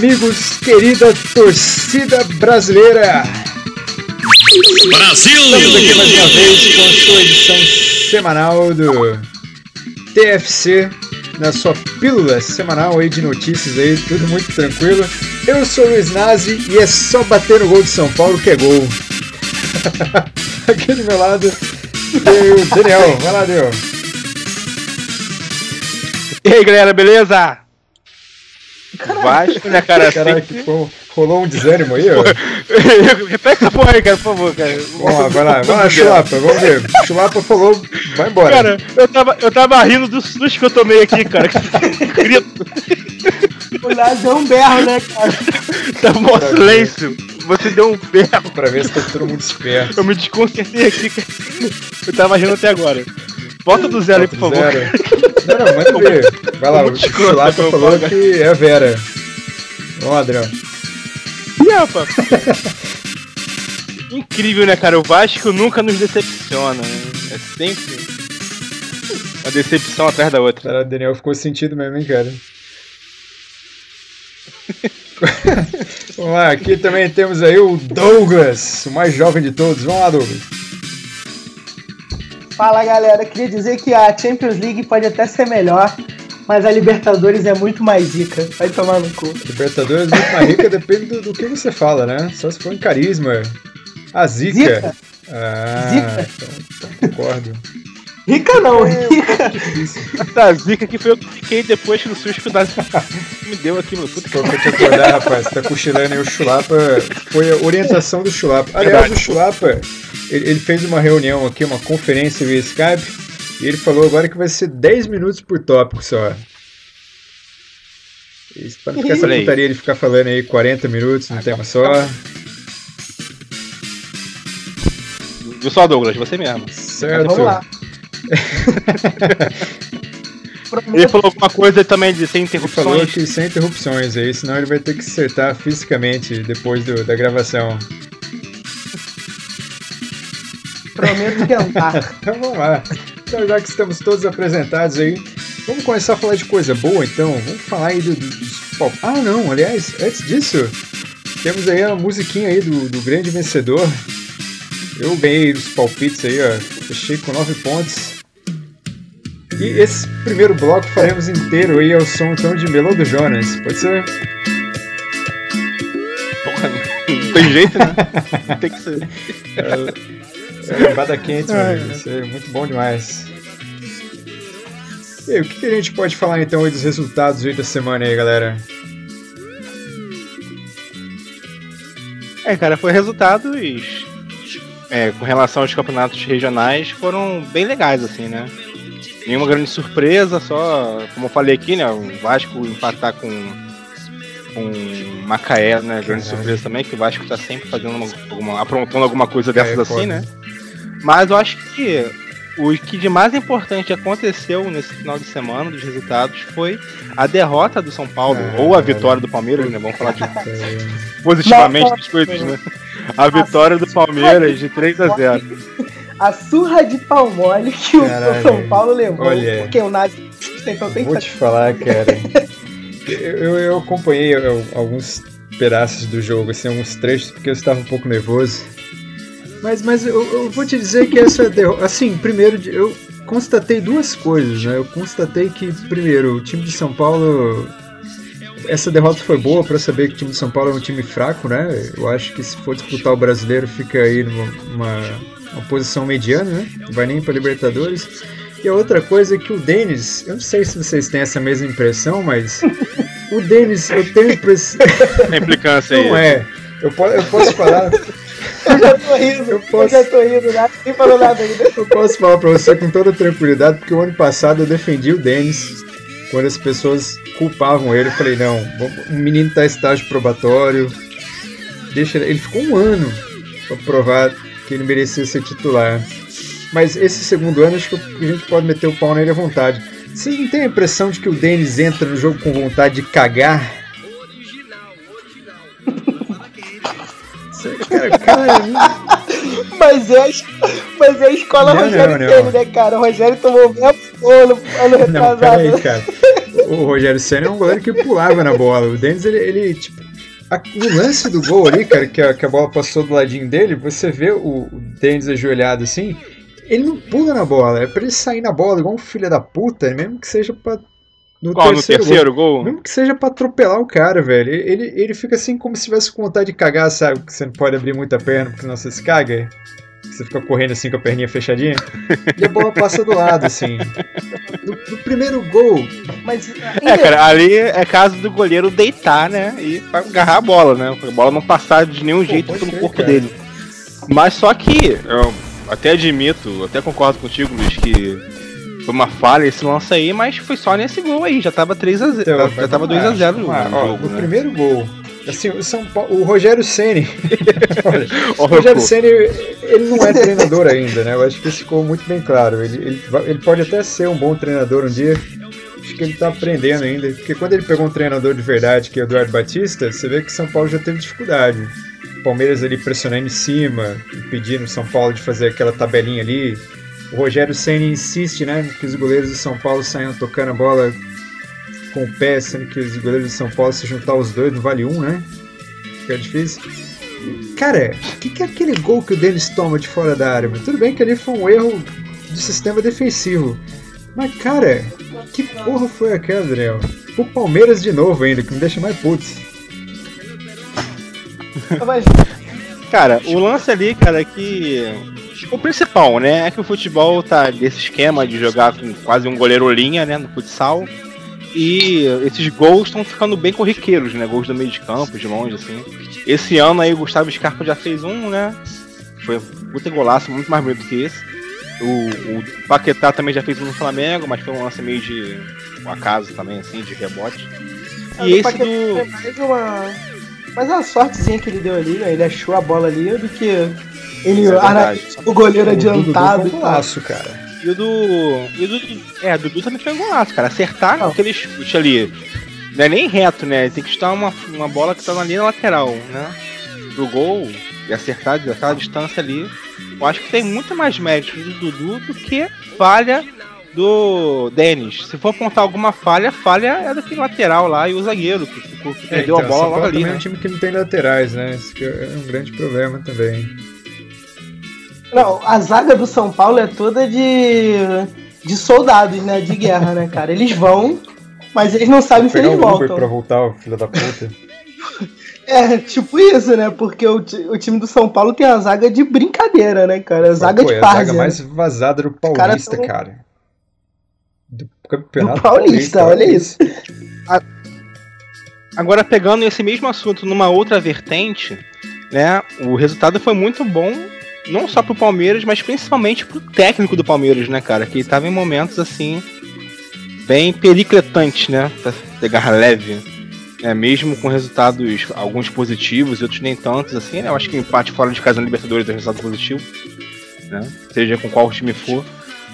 amigos, querida torcida brasileira. Brasil! Estamos aqui mais uma vez com a sua edição semanal do TFC, na sua pílula semanal aí de notícias aí, tudo muito tranquilo. Eu sou o Luiz Nazi e é só bater no gol de São Paulo que é gol. aqui do meu lado tem o Daniel. Vai lá, Daniel. E aí, galera, beleza? Vasco, né, cara? Caralho, que pô, rolou um desânimo aí, ó. Repete essa porra aí, cara, por favor, cara. Vamos lá, vai lá, vai lá, Chulapa, vamos ver. Chulapa falou, vai embora. Cara, eu tava, eu tava rindo do susto que eu tomei aqui, cara. Grito. O Nazi é um berro, né, cara? Tá mó silêncio. Você deu um berro. Pra ver se tá todo mundo esperto. Eu me desconcertei aqui, cara. Eu tava rindo até agora. Volta do zero aí, por favor. Zero. Não, não, manda ver. Vai lá, o escroto, Chulapa meu falou que é a Vera. Vamos lá, Adriano. Ih, rapaz. Incrível, né, cara? O Vasco nunca nos decepciona. né? É sempre uma decepção atrás da outra. Cara, o Daniel ficou sentido mesmo, hein, cara. Vamos lá, aqui também temos aí o Douglas, o mais jovem de todos. Vamos lá, Douglas. Fala, galera. Queria dizer que a Champions League pode até ser melhor, mas a Libertadores é muito mais zica. Vai tomar no cu. Libertadores muito mais rica depende do, do que você fala, né? Só se for em carisma. A zica. Zica? Ah, Zica. Então, concordo. Rica não, rica. Essa zica que foi eu que fiquei depois do susto que o me deu aqui, meu puta que Tô pra te acordar, rapaz. Você tá cochilando aí o Chulapa. Foi a orientação do Chulapa. Aliás, Verdade. o Chulapa, ele, ele fez uma reunião aqui, uma conferência via Skype, e ele falou agora que vai ser 10 minutos por tópico só. Isso, pra não ficar essa putaria de ficar falando aí 40 minutos num tema só. Viu só, Douglas? Você mesmo. Certo. Vamos lá. Ele falou alguma coisa também de sem Ele falou interrupções. que sem interrupções aí, senão ele vai ter que acertar fisicamente depois do- da gravação. Prometo tentar. Então vamos lá. Então, já que estamos todos apresentados aí, vamos começar a falar de coisa boa então. Vamos falar aí do, do- dos Ah, não, aliás, antes disso, temos aí a musiquinha aí do, do grande vencedor. Eu ganhei os palpites aí, ó. Fechei com 9 pontos. E esse primeiro bloco faremos inteiro aí ao som então de Melô do Jonas. Pode ser? Porra, não tem jeito, né? tem que ser. É lambada quente, meu amigo. Isso é muito bom demais. E aí, o que, que a gente pode falar então aí dos resultados aí da semana aí, galera? É, cara, foi resultados é, com relação aos campeonatos regionais foram bem legais, assim, né? Nenhuma grande surpresa, só, como eu falei aqui, né? O Vasco empatar com, com Macaé, né? Grande Caralho. surpresa também, que o Vasco tá sempre fazendo uma, alguma, aprontando alguma coisa dessas é assim, foda. né? Mas eu acho que o que de mais importante aconteceu nesse final de semana dos resultados foi a derrota do São Paulo, Ah, ou a vitória do Palmeiras, né? Vamos falar de É, positivamente das coisas, né? A vitória do Palmeiras de 3 a 0 A surra de pau mole que o Caralho. São Paulo levou. Olha. Porque o Nazi. Então tem Vou te falar, cara. Eu, eu- acompanhei alguns pedaços do jogo, assim, alguns trechos, porque eu estava um pouco nervoso. Mas, mas eu, eu vou te dizer que essa derrota. Assim, primeiro, eu constatei duas coisas, né? Eu constatei que, primeiro, o time de São Paulo. Essa derrota foi boa para saber que o time de São Paulo é um time fraco, né? Eu acho que se for disputar o brasileiro, fica aí numa uma, posição mediana, né? Não vai nem para Libertadores. E a outra coisa é que o Denis, eu não sei se vocês têm essa mesma impressão, mas o Denis, eu tenho impressão. Implicância aí. Não é. Eu, po- eu posso falar. Eu já tô rindo. Eu Eu, posso- já tô rindo. Nazi nem falou nada ainda. Eu posso falar pra você com toda tranquilidade, porque o ano passado eu defendi o Denis quando as pessoas culpavam ele. Eu falei, não, o menino tá em estágio probatório. Deixa ele. Ele ficou um ano pra provar que ele merecia ser titular. Mas esse segundo ano, acho que a gente pode meter o pau nele à vontade. Vocês não têm a impressão de que o Denis entra no jogo com vontade de cagar? Mas é, a mas é a escola Não, Rogério não, não. Ceni, né, cara? O Rogério tomou o mesmo ano, ano Não, retrasado. peraí, cara. o Rogério Senna é um goleiro que pulava na bola. O Denis, ele, ele tipo, a, no lance do gol ali, cara, que a, que a bola passou do ladinho dele, você vê o, o Denis ajoelhado assim, ele não pula na bola, é pra ele sair na bola igual um filho da puta, mesmo que seja pra. No Qual, terceiro, no terceiro gol, gol? Mesmo que seja pra atropelar o cara, velho. Ele, ele fica assim como se tivesse com vontade de cagar, sabe? Que você não pode abrir muita perna porque senão você se caga. Você fica correndo assim com a perninha fechadinha. e a bola passa do lado, assim. No, no primeiro gol. Mas. É, cara, ali é caso do goleiro deitar, né? E agarrar a bola, né? A bola não passar de nenhum Pô, jeito pelo corpo cara. dele. Mas só que. Eu até admito, até concordo contigo, Luiz, que foi uma falha esse lance aí, mas foi só nesse gol aí, já tava 3 a 0 então, já tava 2 a 0 no, ah, ó, jogo, no né? primeiro gol. Assim, o São Paulo, o Rogério Ceni, o Rogério Ceni, ele não é treinador ainda, né? Eu acho que isso ficou muito bem claro. Ele, ele, ele pode até ser um bom treinador um dia. Acho que ele tá aprendendo ainda, porque quando ele pegou um treinador de verdade, que é o Eduardo Batista, você vê que São Paulo já teve dificuldade. Palmeiras ali pressionando em cima, pedindo São Paulo de fazer aquela tabelinha ali. O Rogério Senna insiste, né, que os goleiros de São Paulo saiam tocando a bola com o pé, sendo que os goleiros de São Paulo se juntar os dois não vale um, né? Fica difícil. Cara, o que, que é aquele gol que o Denis toma de fora da área? Tudo bem que ali foi um erro do sistema defensivo. Mas, cara, que porra foi aquela, Daniel? O Palmeiras de novo ainda, que me deixa mais putz. Cara, o lance ali, cara, é que. O principal, né, é que o futebol tá desse esquema de jogar com quase um goleiro linha, né, no futsal. E esses gols estão ficando bem corriqueiros, né? Gols do meio de campo, de longe, assim. Esse ano aí o Gustavo Scarpa já fez um, né? Foi um puta golaço, muito mais bonito que esse. O, o Paquetá também já fez um no Flamengo, mas foi um lance meio de um acaso também, assim, de rebote. E esse do. É mais uma mas a sortezinha que ele deu ali, né? Ele achou a bola ali do que ele é o goleiro adiantado. Dudu golaço, cara. E o do. E o do. É, o Dudu também foi um golaço, cara. Acertar não. aquele chute ali. Não é nem reto, né? Tem que chutar uma, uma bola que tá na linha lateral, né? Do gol e acertar daquela distância ali. Eu acho que tem muito mais mérito do Dudu do que falha do Denis. Se for apontar alguma falha, falha é daquele lateral lá e o zagueiro, que, ficou, que é, perdeu então, a bola logo ali. Né? é um time que não tem laterais, né? Isso é um grande problema também. Não, a zaga do São Paulo é toda de, de soldados, né? De guerra, né, cara? Eles vão, mas eles não sabem se eles um voltam. pra voltar, filho da puta. É, tipo isso, né? Porque o, o time do São Paulo tem a zaga de brincadeira, né, cara? A zaga Pô, de várzea. É a zaga mais vazada do Paulista, cara. cara do Campeonato do Paulista, Paulista, olha isso. Agora, pegando esse mesmo assunto numa outra vertente, né? O resultado foi muito bom, não só pro Palmeiras, mas principalmente pro técnico do Palmeiras, né, cara? Que estava em momentos assim bem pericletantes, né? Pra pegar leve. É, mesmo com resultados, alguns positivos e outros nem tantos, assim, né? Eu acho que o empate fora de casa na Libertadores é resultado positivo, né? Seja com qual time for.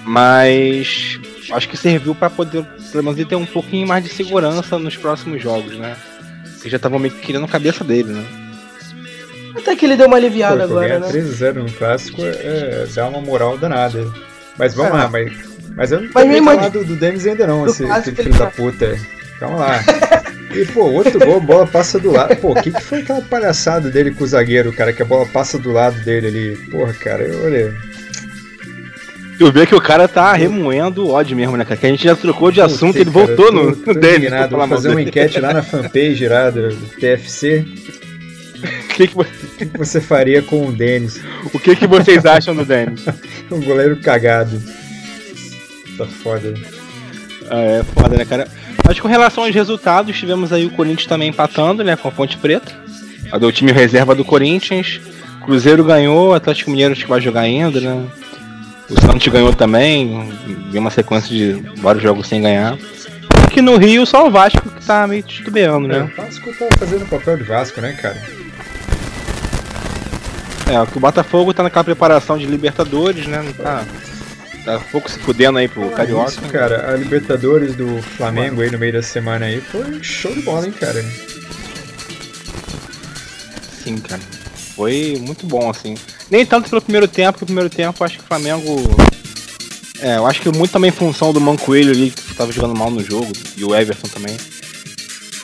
Mas acho que serviu para poder, pelo menos, ter um pouquinho mais de segurança nos próximos jogos, né? Que já estavam meio que querendo a cabeça dele, né? Até que ele deu uma aliviada Pô, agora, né? 3x0 no clássico é, é, dá uma moral danada. Mas vamos é. lá, mas, mas eu não tô falar do, do Denis ainda não, esse, esse filho da tá- puta. Calma lá. E, pô, outro gol, a bola passa do lado. Pô, o que, que foi aquela palhaçada dele com o zagueiro, cara? Que a bola passa do lado dele ali. Porra, cara, eu olhei. Tu vê que o cara tá remoendo o ódio mesmo, né, cara? Que a gente já trocou de assunto, e ele cara, voltou no, no Dennis. Vou fazer uma enquete lá na fanpage lá do, TFC. O que, que, que, que, você faria com o Denis? O que, que vocês acham do Denis? um goleiro cagado. Tá foda. Ah, é foda, né, cara? Acho que com relação aos resultados, tivemos aí o Corinthians também empatando, né, com a Ponte Preta. A do time reserva do Corinthians. Cruzeiro ganhou, Atlético Mineiro acho que vai jogar ainda, né? O Santos ganhou também, em uma sequência de vários jogos sem ganhar. Aqui no Rio, só o Vasco que tá meio titubeando, né? É, o Vasco tá fazendo o papel de Vasco, né, cara? É, que o Botafogo tá naquela preparação de Libertadores, né? Não tá. Tá um pouco se fudendo aí pro ah, Carioca. Isso, cara, a Libertadores do Flamengo aí no meio da semana aí foi show de bola, hein, cara? Sim, cara. Foi muito bom, assim. Nem tanto pelo primeiro tempo, porque o primeiro tempo acho que o Flamengo É, eu acho que muito também em função do Mancoelho ali, que tava jogando mal no jogo, e o Everton também.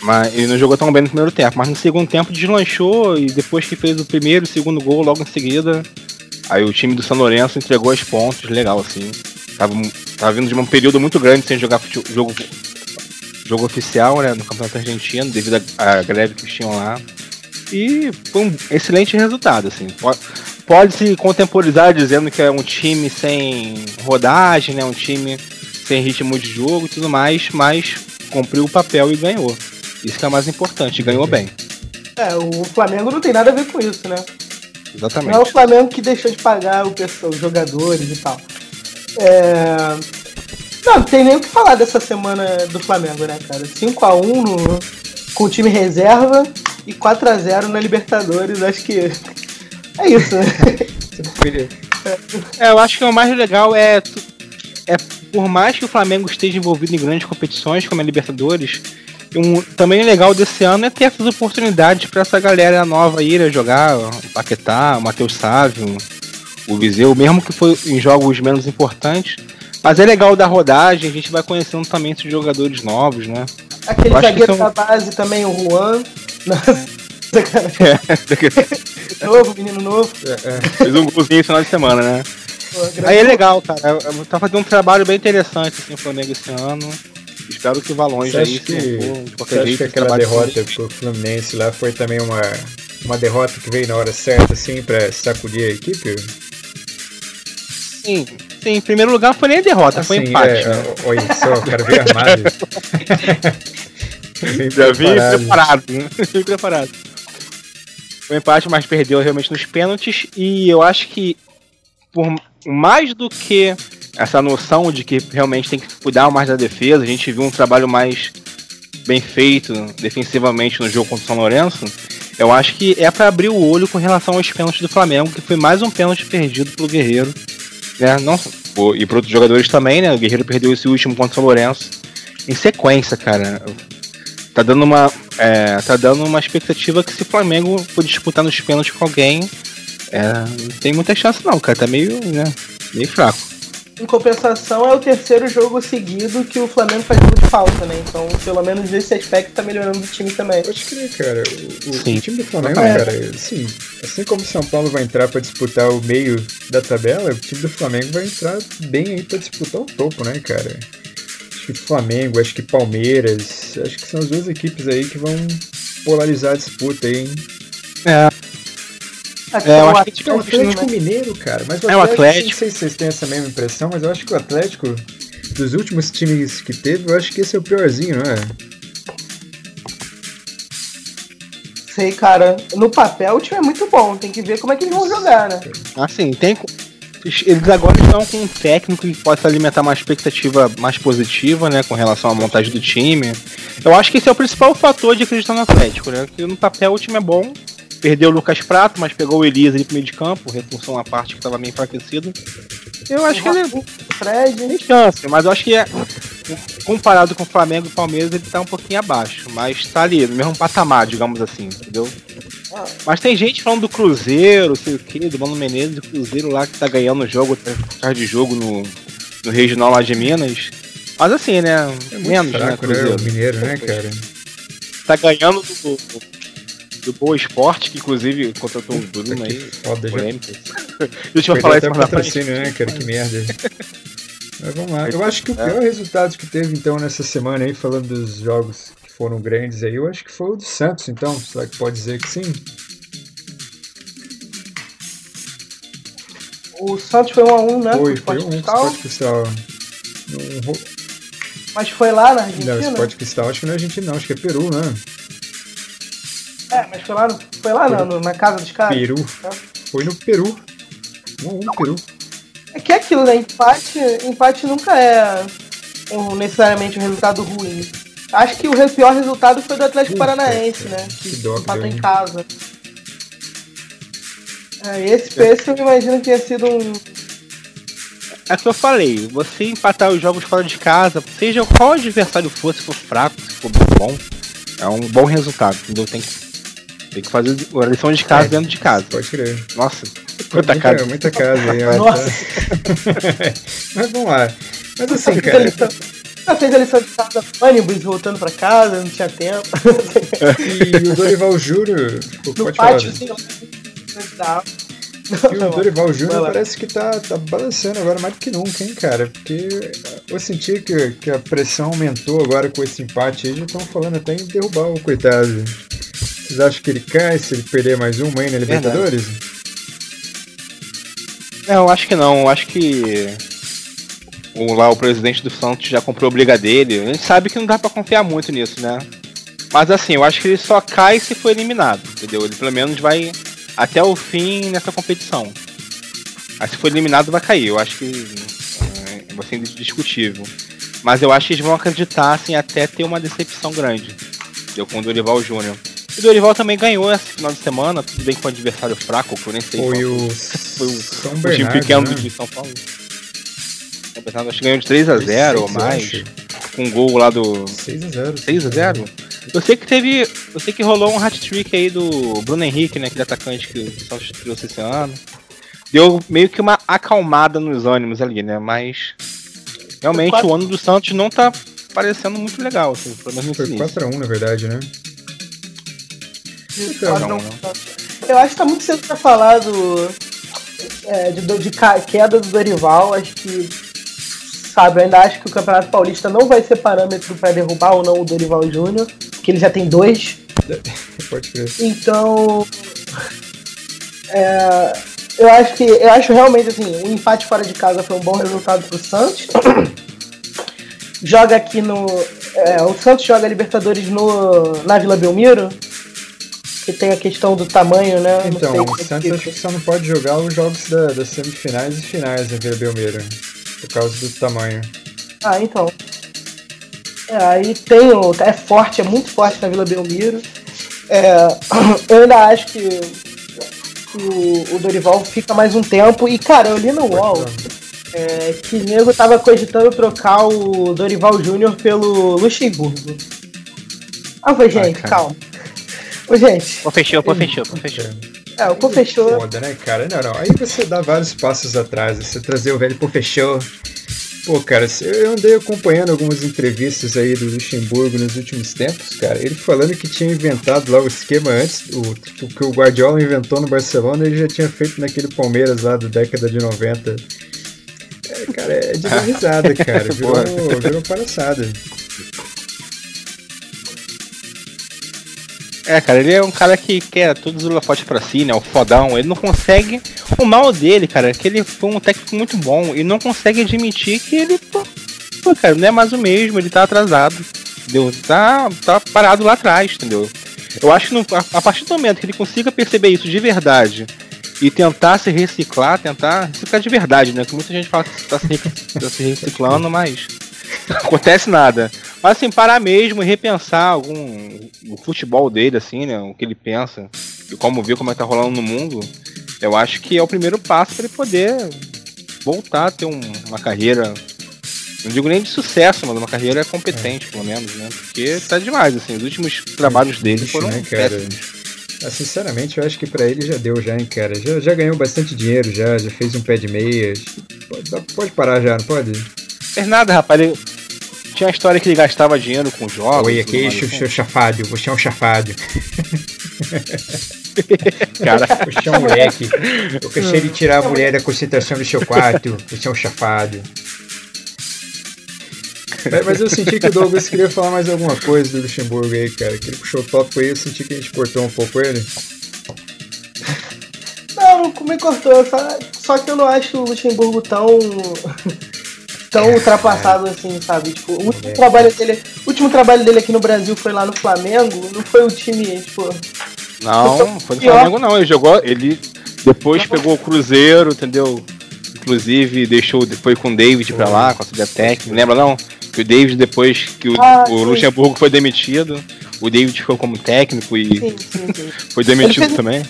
Mas ele não jogou tão bem no primeiro tempo, mas no segundo tempo deslanchou e depois que fez o primeiro e segundo gol logo em seguida, aí o time do São Lourenço entregou as pontos, legal assim. Tava, tava vindo de um período muito grande sem jogar jogo, jogo oficial né, no Campeonato Argentino, devido à greve que tinham lá. E foi um excelente resultado, assim. Pode, pode se contemporizar dizendo que é um time sem rodagem, né? Um time sem ritmo de jogo e tudo mais, mas cumpriu o papel e ganhou. Isso que é mais importante, ganhou bem. É, o Flamengo não tem nada a ver com isso, né? Exatamente. Não é o Flamengo que deixou de pagar o pessoal, os jogadores e tal. É... Não, não tem nem o que falar dessa semana do Flamengo, né, cara? 5x1 no... com o time reserva e 4x0 na Libertadores. Acho que é isso, né? é, eu acho que o mais legal é, é. Por mais que o Flamengo esteja envolvido em grandes competições, como a Libertadores, um, também legal desse ano é ter essas oportunidades para essa galera nova ir a jogar, o Paquetá, o Matheus Sávio, o Viseu, mesmo que foi em jogos menos importantes. Mas é legal da rodagem, a gente vai conhecendo também esses jogadores novos, né? Aquele zagueiro são... da base também, o Juan. É. novo, menino novo. É, é. Fez um golzinho no final de semana, né? Pô, Aí é legal, cara. Tá fazendo um trabalho bem interessante assim, o Flamengo esse ano. Espero que vá longe aí. Que, for, de qualquer você jeito, que aquela derrota pro Fluminense lá foi também uma, uma derrota que veio na hora certa, assim, pra sacudir a equipe? Sim, sim. Em primeiro lugar foi nem a derrota, assim, foi empate. É, né? Olha só, o cara veio armado. Já vi preparado, né? Vim preparado. Foi empate, mas perdeu realmente nos pênaltis. E eu acho que, por mais do que essa noção de que realmente tem que cuidar mais da defesa. A gente viu um trabalho mais bem feito defensivamente no jogo contra o São Lourenço. Eu acho que é para abrir o olho com relação aos pênaltis do Flamengo, que foi mais um pênalti perdido pelo Guerreiro. Né? Não, e para outros jogadores também, né? O Guerreiro perdeu esse último contra o São Lourenço em sequência, cara. Tá dando uma, é, tá dando uma expectativa que se o Flamengo for disputar nos pênaltis com alguém, é, não tem muita chance não, cara. Tá meio, né, meio fraco. Em compensação, é o terceiro jogo seguido que o Flamengo faz gol de falta, né? Então, pelo menos nesse aspecto, tá melhorando o time também. Pode crer, cara. O, o time do Flamengo, é. cara, assim, assim como o São Paulo vai entrar para disputar o meio da tabela, o time do Flamengo vai entrar bem aí pra disputar o topo, né, cara? Acho que Flamengo, acho que Palmeiras, acho que são as duas equipes aí que vão polarizar a disputa aí, hein? É, é, eu acho que é o Atlético né? Mineiro, cara. Mas o é o Atlético. Não sei se vocês têm essa mesma impressão, mas eu acho que o Atlético, dos últimos times que teve, eu acho que esse é o piorzinho, não é? Sei, cara. No papel o time é muito bom. Tem que ver como é que eles vão jogar, né? Assim, tem. Eles agora estão com um técnico que possa alimentar uma expectativa mais positiva, né? Com relação à montagem do time. Eu acho que esse é o principal fator de acreditar no Atlético, né? Que no papel o time é bom, Perdeu o Lucas Prato, mas pegou o Elias ali pro meio de campo, reforçou uma parte que estava meio enfraquecido. Eu acho que ele Fred. tem chance, mas eu acho que é, comparado com o Flamengo e o Palmeiras, ele tá um pouquinho abaixo. Mas tá ali, no mesmo patamar, digamos assim, entendeu? Ah. Mas tem gente falando do Cruzeiro, sei o que, do Mano Menezes, do Cruzeiro lá que tá ganhando o jogo, atrás de jogo no, no regional lá de Minas. Mas assim, né? É menos, né, fraco, né? Cruzeiro. Né? O mineiro, né, cara? Tá ganhando do, do Boa Esporte, que inclusive contratou um Bruno aí. Foda, polêmica. Deixa eu falar isso mais patrocínio, né, cara? Que merda. Mas vamos lá. Eu acho que o pior é. resultado que teve então nessa semana aí, falando dos jogos que foram grandes aí, eu acho que foi o do Santos, então. Será que pode dizer que sim? O Santos foi 1 a 1 né? Foi, foi 1 um, Sport Cristal. Mas foi lá na Argentina? Não, Sport Cristal acho que não é Argentina não, acho que é Peru, né? É, mas foi lá, no, foi lá na, na casa dos caras. Peru. Foi no Peru. Um, um Peru. É que é aquilo, né? Empate, empate nunca é um, necessariamente um resultado ruim. Acho que o pior resultado foi do Atlético Puta, Paranaense, né? Que, que empatou em casa. É, esse, é. esse eu imagino que ia sido um. É o que eu falei, você empatar os jogos fora de casa, seja qual adversário for, se for fraco, se for bom, é um bom resultado, entendeu? Tem que tem que fazer a lição de casa é, dentro de casa. Pode crer. Nossa. Muita, casa. muita casa aí. Nossa. Mas vamos lá. Mas assim, cara. Ela fez a lição de casa ônibus voltando pra casa, não tinha tempo. e o Dorival Júnior. No pátio, sim, e o Dorival Júnior parece que tá, tá balançando agora mais do que nunca, hein, cara? Porque eu senti que, que a pressão aumentou agora com esse empate aí. Já estão falando até em derrubar o coitado. Vocês acham que ele cai se ele perder mais uma aí na Libertadores? Não, eu acho que não. Acho que o, lá o presidente do Santos já comprou a briga dele. A gente sabe que não dá para confiar muito nisso, né? Mas assim, eu acho que ele só cai se for eliminado, entendeu? Ele pelo menos vai até o fim nessa competição. Aí se for eliminado vai cair, eu acho que é, vai ser indiscutível. Mas eu acho que eles vão acreditar assim, até ter uma decepção grande. Deu com o Dorival Júnior. O Dorival também ganhou esse final de semana, tudo bem com o adversário fraco, eu nem sei Foi o, foi o, São o time pequeno né? de São Paulo. Acho que ganhou de 3x0 ou mais. Com um gol lá do. 6x0. 6x0? Eu sei que teve. Eu sei que rolou um hat-trick aí do Bruno Henrique, né? Aquele atacante que o Santos trouxe esse ano. Deu meio que uma acalmada nos ânimos ali, né? Mas. Realmente quatro... o ano do Santos não tá parecendo muito legal, assim, pelo menos Foi 4x1, na verdade, né? Então, eu acho que tá muito cedo pra falar do. É, de, de queda do Dorival. Acho que sabe, eu ainda acho que o Campeonato Paulista não vai ser parâmetro para derrubar ou não o Dorival Júnior, que ele já tem dois. Pode crer. Então, é, eu acho que eu acho realmente assim, o empate fora de casa foi um bom resultado para o Santos. joga aqui no, é, o Santos joga Libertadores no na Vila Belmiro. Que tem a questão do tamanho, né? Então, o Santos acho que só não pode jogar os jogos da, das semifinais e finais na Vila Belmiro. Por causa do tamanho. Ah, então. É, aí tem o. É forte, é muito forte na Vila Belmiro. É, eu ainda acho que, o, o, Dorival fica mais um tempo. E, cara, eu li no UOL é, que o nego tava cogitando trocar o Dorival Júnior pelo Luxemburgo. Ah, falei, gente, Ai, calma. Ô, gente. Pô, fechou, pô, fechou, pô, fechou. É, o Pô Foda, né, cara? Não, não. Aí você dá vários passos atrás. Você trazer o velho Pô Fechou. Pô, cara, eu andei acompanhando algumas entrevistas aí do Luxemburgo nos últimos tempos, cara. Ele falando que tinha inventado lá o esquema antes, o, o que o Guardiola inventou no Barcelona, ele já tinha feito naquele Palmeiras lá da década de 90. É, cara, é de risada, cara. Virou, virou palhaçada. É, cara, ele é um cara que quer tudo os holofotes pra si, né? O fodão. Ele não consegue. O mal dele, cara, é que ele foi um técnico muito bom e não consegue admitir que ele. Pô, cara, não é mais o mesmo, ele tá atrasado. Entendeu? Tá, tá parado lá atrás, entendeu? Eu acho que no, a, a, partir do momento que ele consiga perceber isso de verdade e tentar se reciclar, tentar reciclar de verdade, né? Que muita gente fala que tá se, tá se reciclando, mas não acontece nada. Mas assim, parar mesmo e repensar algum o futebol dele, assim, né? O que ele pensa e como ver como é que tá rolando no mundo, eu acho que é o primeiro passo para ele poder voltar a ter um, uma carreira. Não digo nem de sucesso, mas uma carreira competente, é. pelo menos, né? Porque tá demais, assim, os últimos trabalhos dele foram né, cara? Ah, sinceramente, eu acho que para ele já deu, já, hein, cara. Já, já ganhou bastante dinheiro, já, já fez um pé de meias. Pode, pode parar já, não pode? Fez nada, rapaz. Ele tinha a história que ele gastava dinheiro com jogos. Oi, aqui, seu chafado, você é um chafado. Cara, você é um moleque. Eu cansei de tirar a mulher da concentração do seu quarto. Você é um chafado. Mas eu senti que o Douglas queria falar mais alguma coisa do Luxemburgo aí, cara. Que ele puxou o tópico aí, eu senti que a gente cortou um pouco ele. Não, me cortou, só, só que eu não acho o Luxemburgo tão tão ultrapassado assim, sabe? Tipo, o último, é. trabalho dele, o último trabalho dele aqui no Brasil foi lá no Flamengo, não foi o time, tipo. Não, foi no Flamengo não, ele jogou, ele depois pegou o Cruzeiro, entendeu? Inclusive deixou, foi com o David pra lá, com a subida técnica, lembra não? Que o David depois que o, ah, o Luxemburgo foi demitido, o David ficou como técnico e sim, sim, sim. foi demitido fez, também.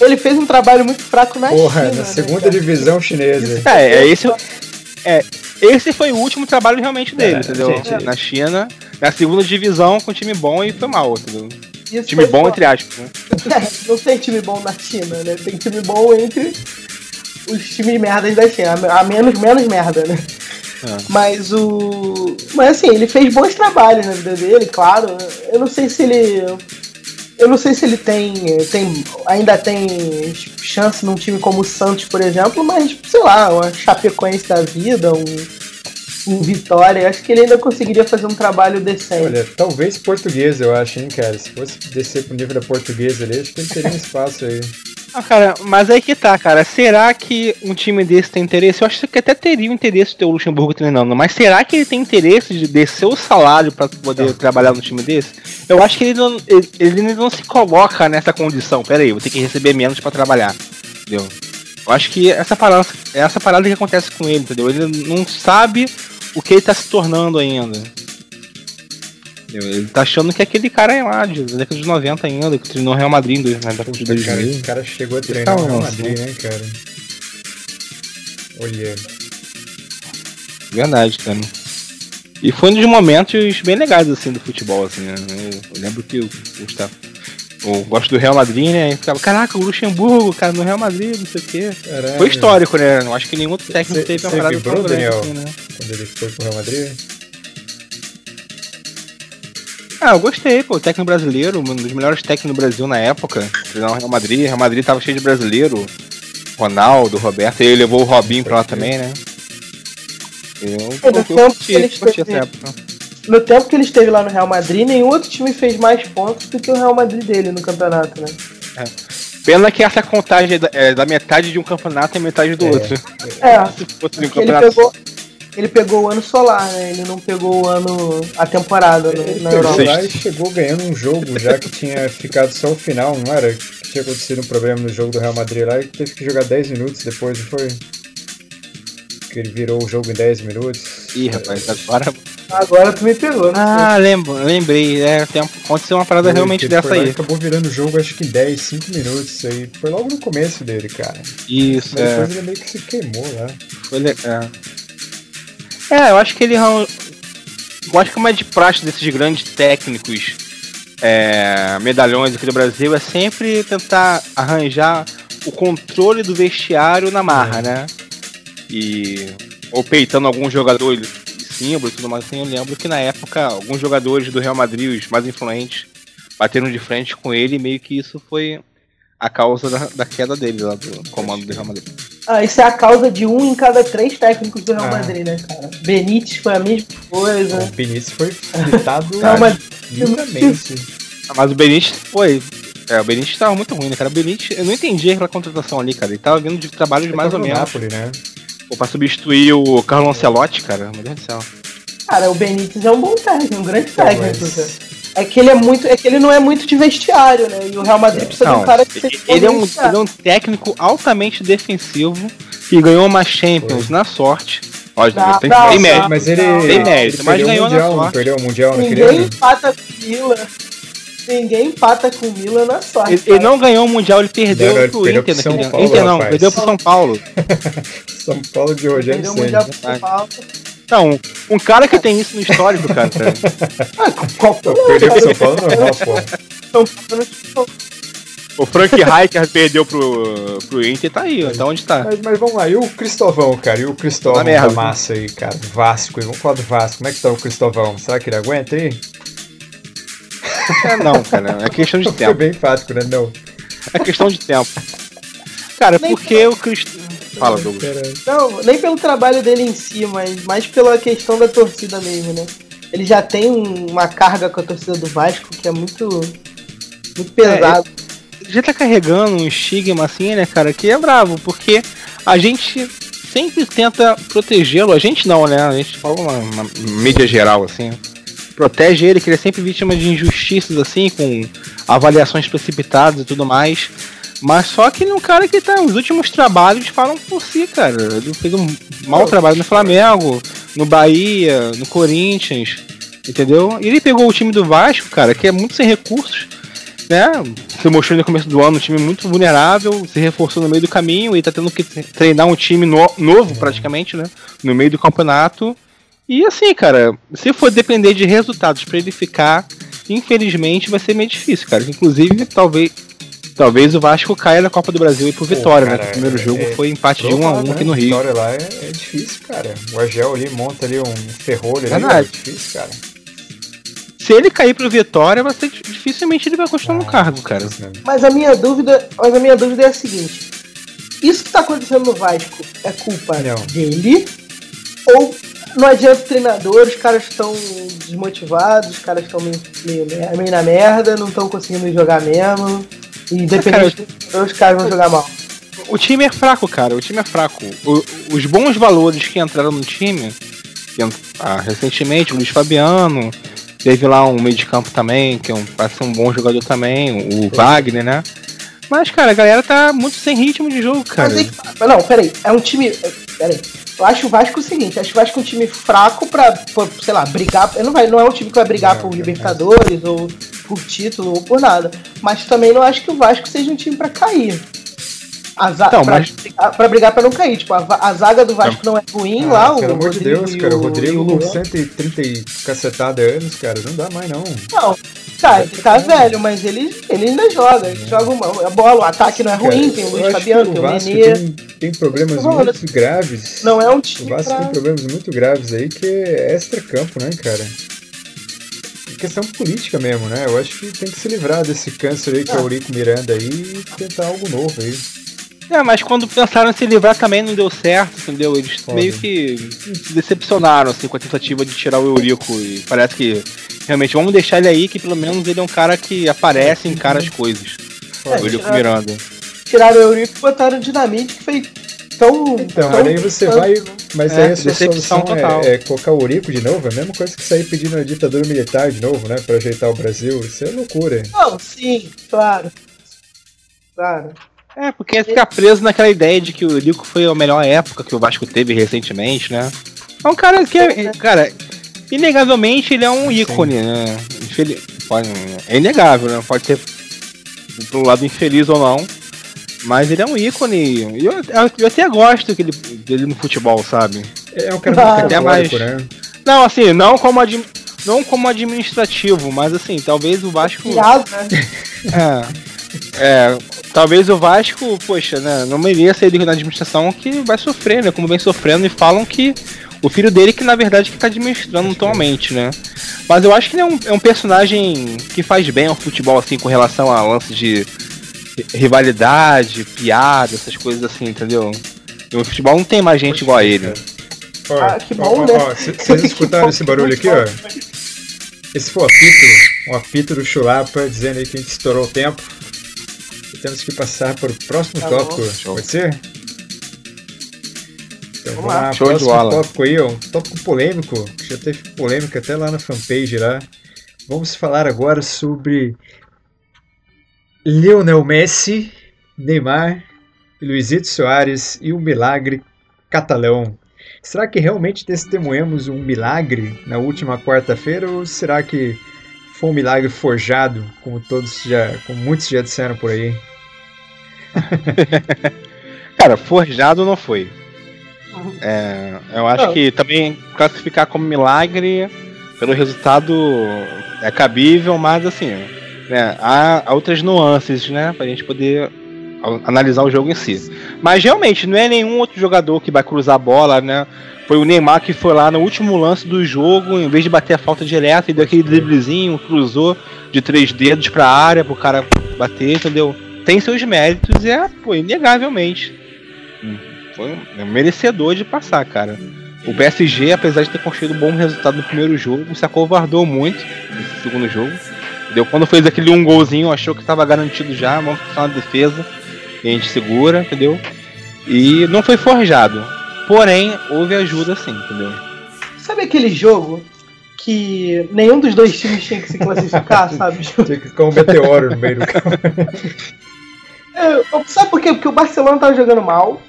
Ele fez um trabalho muito fraco na Porra, China, na né, segunda divisão chinesa. É, é esse é, esse foi o último trabalho realmente dele, é, entendeu? Gente, na China, na segunda divisão com time bom e foi mal, entendeu? Isso time bom, bom, entre aspas, né? É, não tem time bom na China, né? Tem time bom entre os times merdas da China, a menos, menos merda, né? É. Mas o. Mas assim, ele fez bons trabalhos na vida dele, claro. Eu não sei se ele. Eu não sei se ele tem, tem ainda tem chance num time como o Santos, por exemplo, mas sei lá, uma Chapecoense da vida, um, um Vitória, acho que ele ainda conseguiria fazer um trabalho decente. Olha, talvez português, eu acho, hein, cara. Se fosse descer pro nível da portuguesa ali, acho que ele teria um espaço aí. Ah, cara, mas aí que tá, cara. Será que um time desse tem interesse? Eu acho que até teria o interesse de ter o Luxemburgo treinando, mas será que ele tem interesse de descer o salário para poder não. trabalhar no time desse? Eu acho que ele não, ele, ele não se coloca nessa condição. Pera aí, vou ter que receber menos para trabalhar. Entendeu? Eu acho que essa parada, essa parada que acontece com ele, entendeu? Ele não sabe o que ele tá se tornando ainda. Ele tá achando que é aquele cara é lá, de década de 90 ainda, que treinou Real Madrid na década de 2000. Cara, o cara chegou a treinar o Real Madrid, né, cara? Olha. Verdade, cara. E foi um dos momentos bem legais, assim, do futebol, assim, né? Eu, lembro que o Gustavo... Eu gosto do Real Madrid, né? E ficava, caraca, o Luxemburgo, cara, no Real Madrid, não sei o quê. Caralho. Foi histórico, né? Eu acho que nenhum outro técnico cê, teve uma parada tão grande assim, né? Quando ele foi pro Real Madrid? Ah, eu gostei, pô. O técnico brasileiro, um dos melhores técnicos do Brasil na época. Treinar o Real Madrid. Real Madrid tava cheio de brasileiro. Ronaldo, Roberto. E ele levou o Robinho pra lá também, né? Eu, é, no, tempo curti, curti esteve, no tempo que ele esteve lá no Real Madrid, nenhum outro time fez mais pontos do que o Real Madrid dele no campeonato, né? É. Pena que essa contagem é da, é da metade de um campeonato e metade do é. outro. É. Se fosse de um campeonato. Ele pegou, ele pegou o ano solar, né? Ele não pegou o ano. a temporada né? ele na Europa. Lá e chegou ganhando um jogo já que tinha ficado só o final, não era? Que tinha acontecido um problema no jogo do Real Madrid lá e teve que jogar 10 minutos depois, não foi? Que ele virou o jogo em 10 minutos. Ih, rapaz, agora. Agora tu me pegou, né? Ah, lembro, lembrei. É, tem, aconteceu uma parada realmente dessa aí. Acabou virando o jogo acho que em 10, 5 minutos. Isso aí foi logo no começo dele, cara. Isso, Mas é. depois ele meio que se queimou lá. Foi legal. É. É, eu acho que ele. Eu acho que uma de praxe desses grandes técnicos é, medalhões aqui do Brasil é sempre tentar arranjar o controle do vestiário na marra, é. né? E. Ou peitando alguns jogadores símbolo e tudo mais assim, eu lembro que na época alguns jogadores do Real Madrid, os mais influentes, bateram de frente com ele e meio que isso foi a causa da, da queda dele lá do comando do Real Madrid. Ah, isso é a causa de um em cada três técnicos do Real ah. Madrid, né, cara? Benítez foi a mesma coisa. O Benítez foi fritado lindamente. Ah, mas o Benítez foi. É, o Benítez tava muito ruim, né, cara? O Benítez, eu não entendi aquela contratação ali, cara. Ele tava vindo de trabalho de mais ou menos. Napoli, né? Ou pra substituir o Carlo Ancelotti, cara. Meu Deus do céu. Cara, o Benítez é um bom técnico, um grande técnico, mas... É que ele é muito. É que ele não é muito de vestiário, né? E o Real Madrid precisa não, de um cara que seja. Ele, é um, ele é um técnico altamente defensivo que ganhou uma Champions Foi. na sorte. Lógico, não, tem, não, tem mérito. Mas ele, tem mérito, mas ganhou mundial, na sorte. Perdeu o Mundial Ninguém empata com o Milan. Ninguém empata com o Milan na sorte. Ele, ele, não ganhou o Mundial, ele perdeu não, pro Inter naquele ano. Inter não, perdeu pro São Paulo. São Paulo de Rogério Perdeu o Mundial pro São Paulo. Não, um cara que tem isso no histórico, cara. ah, qual Perdeu pro São Paulo normal, pô. São Paulo o Frank Rijkaard perdeu pro, pro Inter, tá aí, ó, tá onde tá. Mas, mas, vamos lá, e o Cristovão, cara? E o Cristóvão tá da massa aí, cara? Vasco, vamos falar do Vasco. Como é que tá o Cristovão? Será que ele aguenta aí? É, não, cara, é questão de tempo. É bem fácil, né? Não. É questão de tempo. Cara, nem porque o Cristóvão. Fala, Douglas. Não, nem pelo trabalho dele em si, mas mais pela questão da torcida mesmo, né? Ele já tem uma carga com a torcida do Vasco que é muito, muito pesado. É, já tá carregando um estigma assim, né, cara, que é bravo, porque a gente sempre tenta protegê-lo, a gente não, né? A gente fala uma, uma mídia geral, assim, protege ele, que ele é sempre vítima de injustiças, assim, com avaliações precipitadas e tudo mais. Mas só que no cara que tá. Os últimos trabalhos falam por si, cara. Ele fez um mau trabalho no Flamengo, no Bahia, no Corinthians. Entendeu? E ele pegou o time do Vasco, cara, que é muito sem recursos. Né? Se mostrou no começo do ano um time muito vulnerável, se reforçou no meio do caminho e tá tendo que treinar um time no, novo, praticamente, né? No meio do campeonato. E assim, cara, se for depender de resultados para ele ficar, infelizmente vai ser meio difícil, cara. Inclusive, talvez talvez o Vasco caia na Copa do Brasil e pro Vitória, Pô, cara, né? O primeiro jogo é, foi empate de 1 um a 1 um né? aqui no Rio. Vitória lá é, é, difícil, cara. O Argel ali monta ali um ferrolho ali, é difícil, cara. Se ele cair pro Vitória, vai ser dificilmente ele vai continuar ah, no cargo, cara. Mas a minha dúvida, mas a minha dúvida é a seguinte: isso que tá acontecendo no Vasco é culpa Não. dele ou não adianta o treinador, os caras estão desmotivados, os caras estão meio, meio, meio, na merda, não estão conseguindo jogar mesmo. E independente cara, os caras vão jogar mal. O time é fraco, cara. O time é fraco. O, os bons valores que entraram no time, ah, recentemente, o Luiz Fabiano, teve lá um meio de campo também, que é um, parece um bom jogador também, o Wagner, né? Mas, cara, a galera tá muito sem ritmo de jogo, cara. Mas, não, peraí. É um time. Peraí. Eu acho o Vasco o seguinte, acho o Vasco um time fraco pra, pra sei lá, brigar. Não, vai, não é um time que vai brigar por Libertadores é. ou por título ou por nada. Mas também não acho que o Vasco seja um time para cair. A za então, pra, mas... brigar, pra brigar pra não cair. Tipo, a, a zaga do Vasco não, não é ruim ah, lá. Pelo amor de Deus, cara. O Rodrigo com 130 e cacetada anos, cara. Não dá mais, não. Não, Tá, ele tá velho, mas ele, ele ainda joga. Ele joga uma, a bola, o ataque não é ruim, tem o Luiz Fabiano, tem o Nenê. Tem, tem problemas muito graves. Não é um time. O Vasco pra... tem problemas muito graves aí que é extra-campo, né, cara? É questão política mesmo, né? Eu acho que tem que se livrar desse câncer aí que é o Eurico Miranda aí e tentar algo novo aí. É, mas quando pensaram em se livrar também não deu certo, entendeu? Eles Foda. meio que decepcionaram assim, com a tentativa de tirar o Eurico e parece que realmente vamos deixar ele aí que pelo menos ele é um cara que aparece e encara as coisas. É, o Eurico Miranda. Tiraram o Eurico e botaram o Dinamite que foi tão. Então, tão aí você vai. Mas é, aí a sua solução é, é, colocar o Eurico de novo? É a mesma coisa que sair pedindo a ditadura militar de novo, né? Pra ajeitar o Brasil. Isso é loucura. Não, sim, claro. Claro. É, porque ficar preso naquela ideia de que o Lico foi a melhor época que o Vasco teve recentemente, né? É um cara que é. Cara, inegavelmente ele é um ícone, Sim. né? Infeliz, pode, é inegável, né? Pode ser do lado infeliz ou não. Mas ele é um ícone. Eu, eu, até gosto dele, dele no futebol, sabe? É um cara ah, até mais. Né? Não, assim, não como, ad, não como administrativo, mas assim, talvez o Vasco. né? é, é, Talvez o Vasco, poxa, né, não mereça ele na administração que vai sofrer, né? Como vem sofrendo e falam que o filho dele que na verdade que tá administrando atualmente, né? Mas eu acho que ele é um, é um personagem que faz bem ao futebol, assim, com relação a lances de rivalidade, piada, essas coisas assim, entendeu? E o futebol não tem mais gente igual a ele. Ó, ah, que bom, ó, né? Vocês escutaram esse barulho aqui, ó? Esse foi o apito, o apito do Chulapa dizendo aí que a gente estourou o tempo temos que passar para o próximo tá tópico. Bom, Pode ser? Então vamos, lá, Show próximo tópico aí, ó, um tópico polêmico, que já teve polêmica até lá na fanpage lá. Vamos falar agora sobre Lionel Messi, Neymar, Luizito Soares e o milagre catalão. Será que realmente testemunhamos um milagre na última quarta-feira ou será que foi um milagre forjado, como todos já, como muitos já disseram por aí? Cara, forjado não foi. É, eu acho não. que também classificar como milagre pelo resultado é cabível, mas assim, né, há, há outras nuances, né, pra gente poder analisar o jogo em si. Mas realmente, não é nenhum outro jogador que vai cruzar a bola, né? Foi o Neymar que foi lá no último lance do jogo, em vez de bater a falta direta, e deu aquele driblezinho, cruzou de três dedos pra área pro cara bater, entendeu? Tem seus méritos e é, pô, inegavelmente. Foi um, merecedor de passar, cara. O PSG, apesar de ter construído um bom resultado no primeiro jogo, se acovardou muito nesse segundo jogo. Deu quando fez aquele um golzinho, achou que estava garantido já, vamos passar na defesa. E a gente segura, entendeu? E não foi forjado. Porém, houve ajuda sim, entendeu? Sabe aquele jogo que nenhum dos dois times tinha que se classificar, sabe? Tinha que ficar um meteoro no meio do campo. É, sabe por quê? Porque o Barcelona tava jogando mal.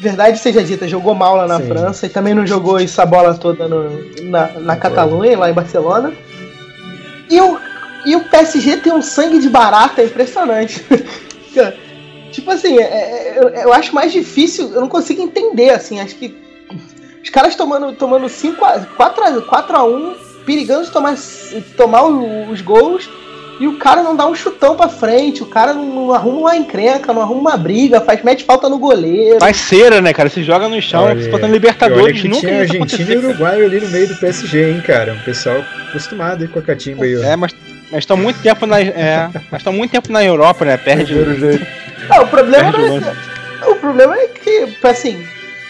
Verdade seja dita, jogou mal lá na Sim. França e também não jogou essa bola toda no, na, na Catalunha, lá em Barcelona. E o, e o PSG tem um sangue de barata impressionante. tipo assim, é, é, eu, eu, acho mais difícil, eu não consigo entender, assim, acho que os caras tomando, tomando 5 a, 4, a, 4 a 1 perigando de tomar, tomar os gols E o cara não dá um chutão pra frente, o cara não, não arruma uma encrenca, não arruma uma briga, faz mete falta no goleiro. Faz cera, né, cara? Se joga no chão, se botando Libertadores, que nunca tinha Argentina e Uruguai ali no meio do PSG, hein, cara. Um pessoal acostumado aí com a catimba aí, ó. É, mas estão muito tempo na é, mas estão muito tempo na Europa, né? Perde o problema Perde não o é, o problema é que, assim,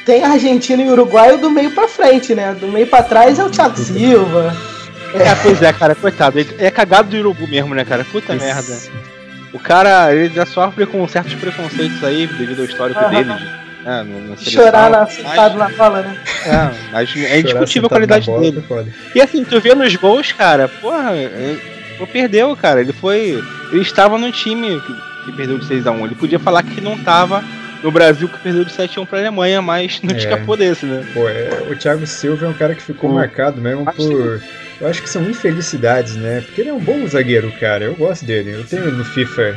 tem Argentina e Uruguai do meio pra frente, né? Do meio pra trás é o Thiago Silva. É, pois é, cara, coitado. Ele é cagado do urubu mesmo, né, cara? Puta merda. O cara, ele já sofre com certos preconceitos aí, devido ao histórico Aham. dele. De, né, no- seleção. Chorar na, sentado na bola, né? É, mas é indiscutível a qualidade bola, dele. foi foda. E assim, tu vê nos gols, cara, porra, ele perdeu, cara. Ele foi. Ele estava no time que, que perdeu de 6x1. Ele podia falar que não tava no Brasil que perdeu de 7x1 pra Alemanha, mas não É. escapou desse, né? Pô, é, o Thiago Silva é um cara que ficou marcado mesmo Acho por. Eu acho que são infelicidades, né? Porque ele é um bom zagueiro, cara. Eu gosto dele. Eu tenho ele no FIFA.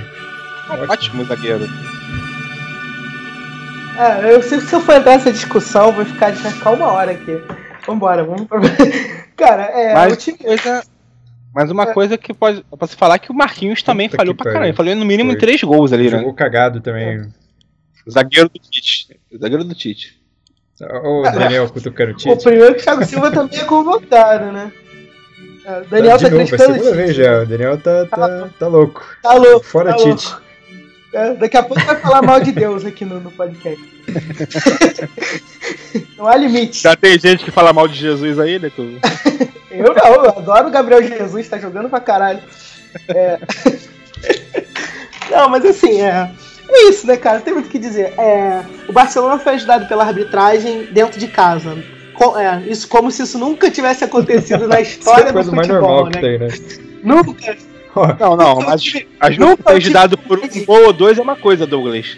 Ótimo zagueiro. É, eu, se, se eu for entrar nessa discussão, eu vou ficar, vai ficar uma hora aqui. Vambora, vamos pra... Cara, é, Mas o time... coisa. Mas uma coisa que pode. Eu posso falar que o Marquinhos também Puta falhou que pra pariu. Ele falhou no mínimo Foi. três gols ali, né? Jogou cagado também. Zagueiro do Tite. Zagueiro do Tite. Ô, Daniel cutucando o O Tite. primeiro que o Thiago Silva também é convocado, né? É, o Daniel tá, de novo, é a o segunda vez já. O Daniel tá, tá, tá louco. Tá louco. Fora tá Tite. louco. É, daqui a pouco vai falar mal de Deus aqui no, no podcast. não há limite. Já tem gente que fala mal de Jesus aí, né? Tu... Eu não, eu adoro o Gabriel Jesus, tá jogando pra caralho. É. Não, mas assim, é. É isso, né, cara? Tem muito o que dizer. É, o Barcelona foi ajudado pela arbitragem dentro de casa. Co- é, isso como se isso nunca tivesse acontecido na Isso é história a coisa do mais futebol, normal né? que tem, né? Nunca. Não, não, mas ter tive- ajudado por um gol ou dois é uma coisa, Douglas.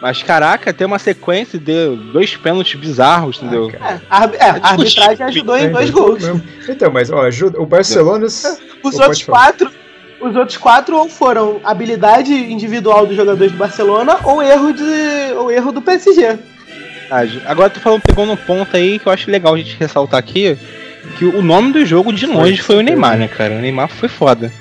Mas caraca, tem uma sequência de dois pênaltis bizarros, entendeu? cara. É, a, é, a arbitragem ajudou em É, dois jogou gols. Então, mas ó, ajuda. O Barcelona. Os Pô, outros quatro. Os outros quatro ou foram habilidade individual dos jogadores do Barcelona ou erro de. ou erro do PSG. Agora tu falando, pegou num ponto aí que eu acho legal a gente ressaltar aqui, que o nome do jogo de longe foi o Neymar, né, cara? O Neymar foi foda.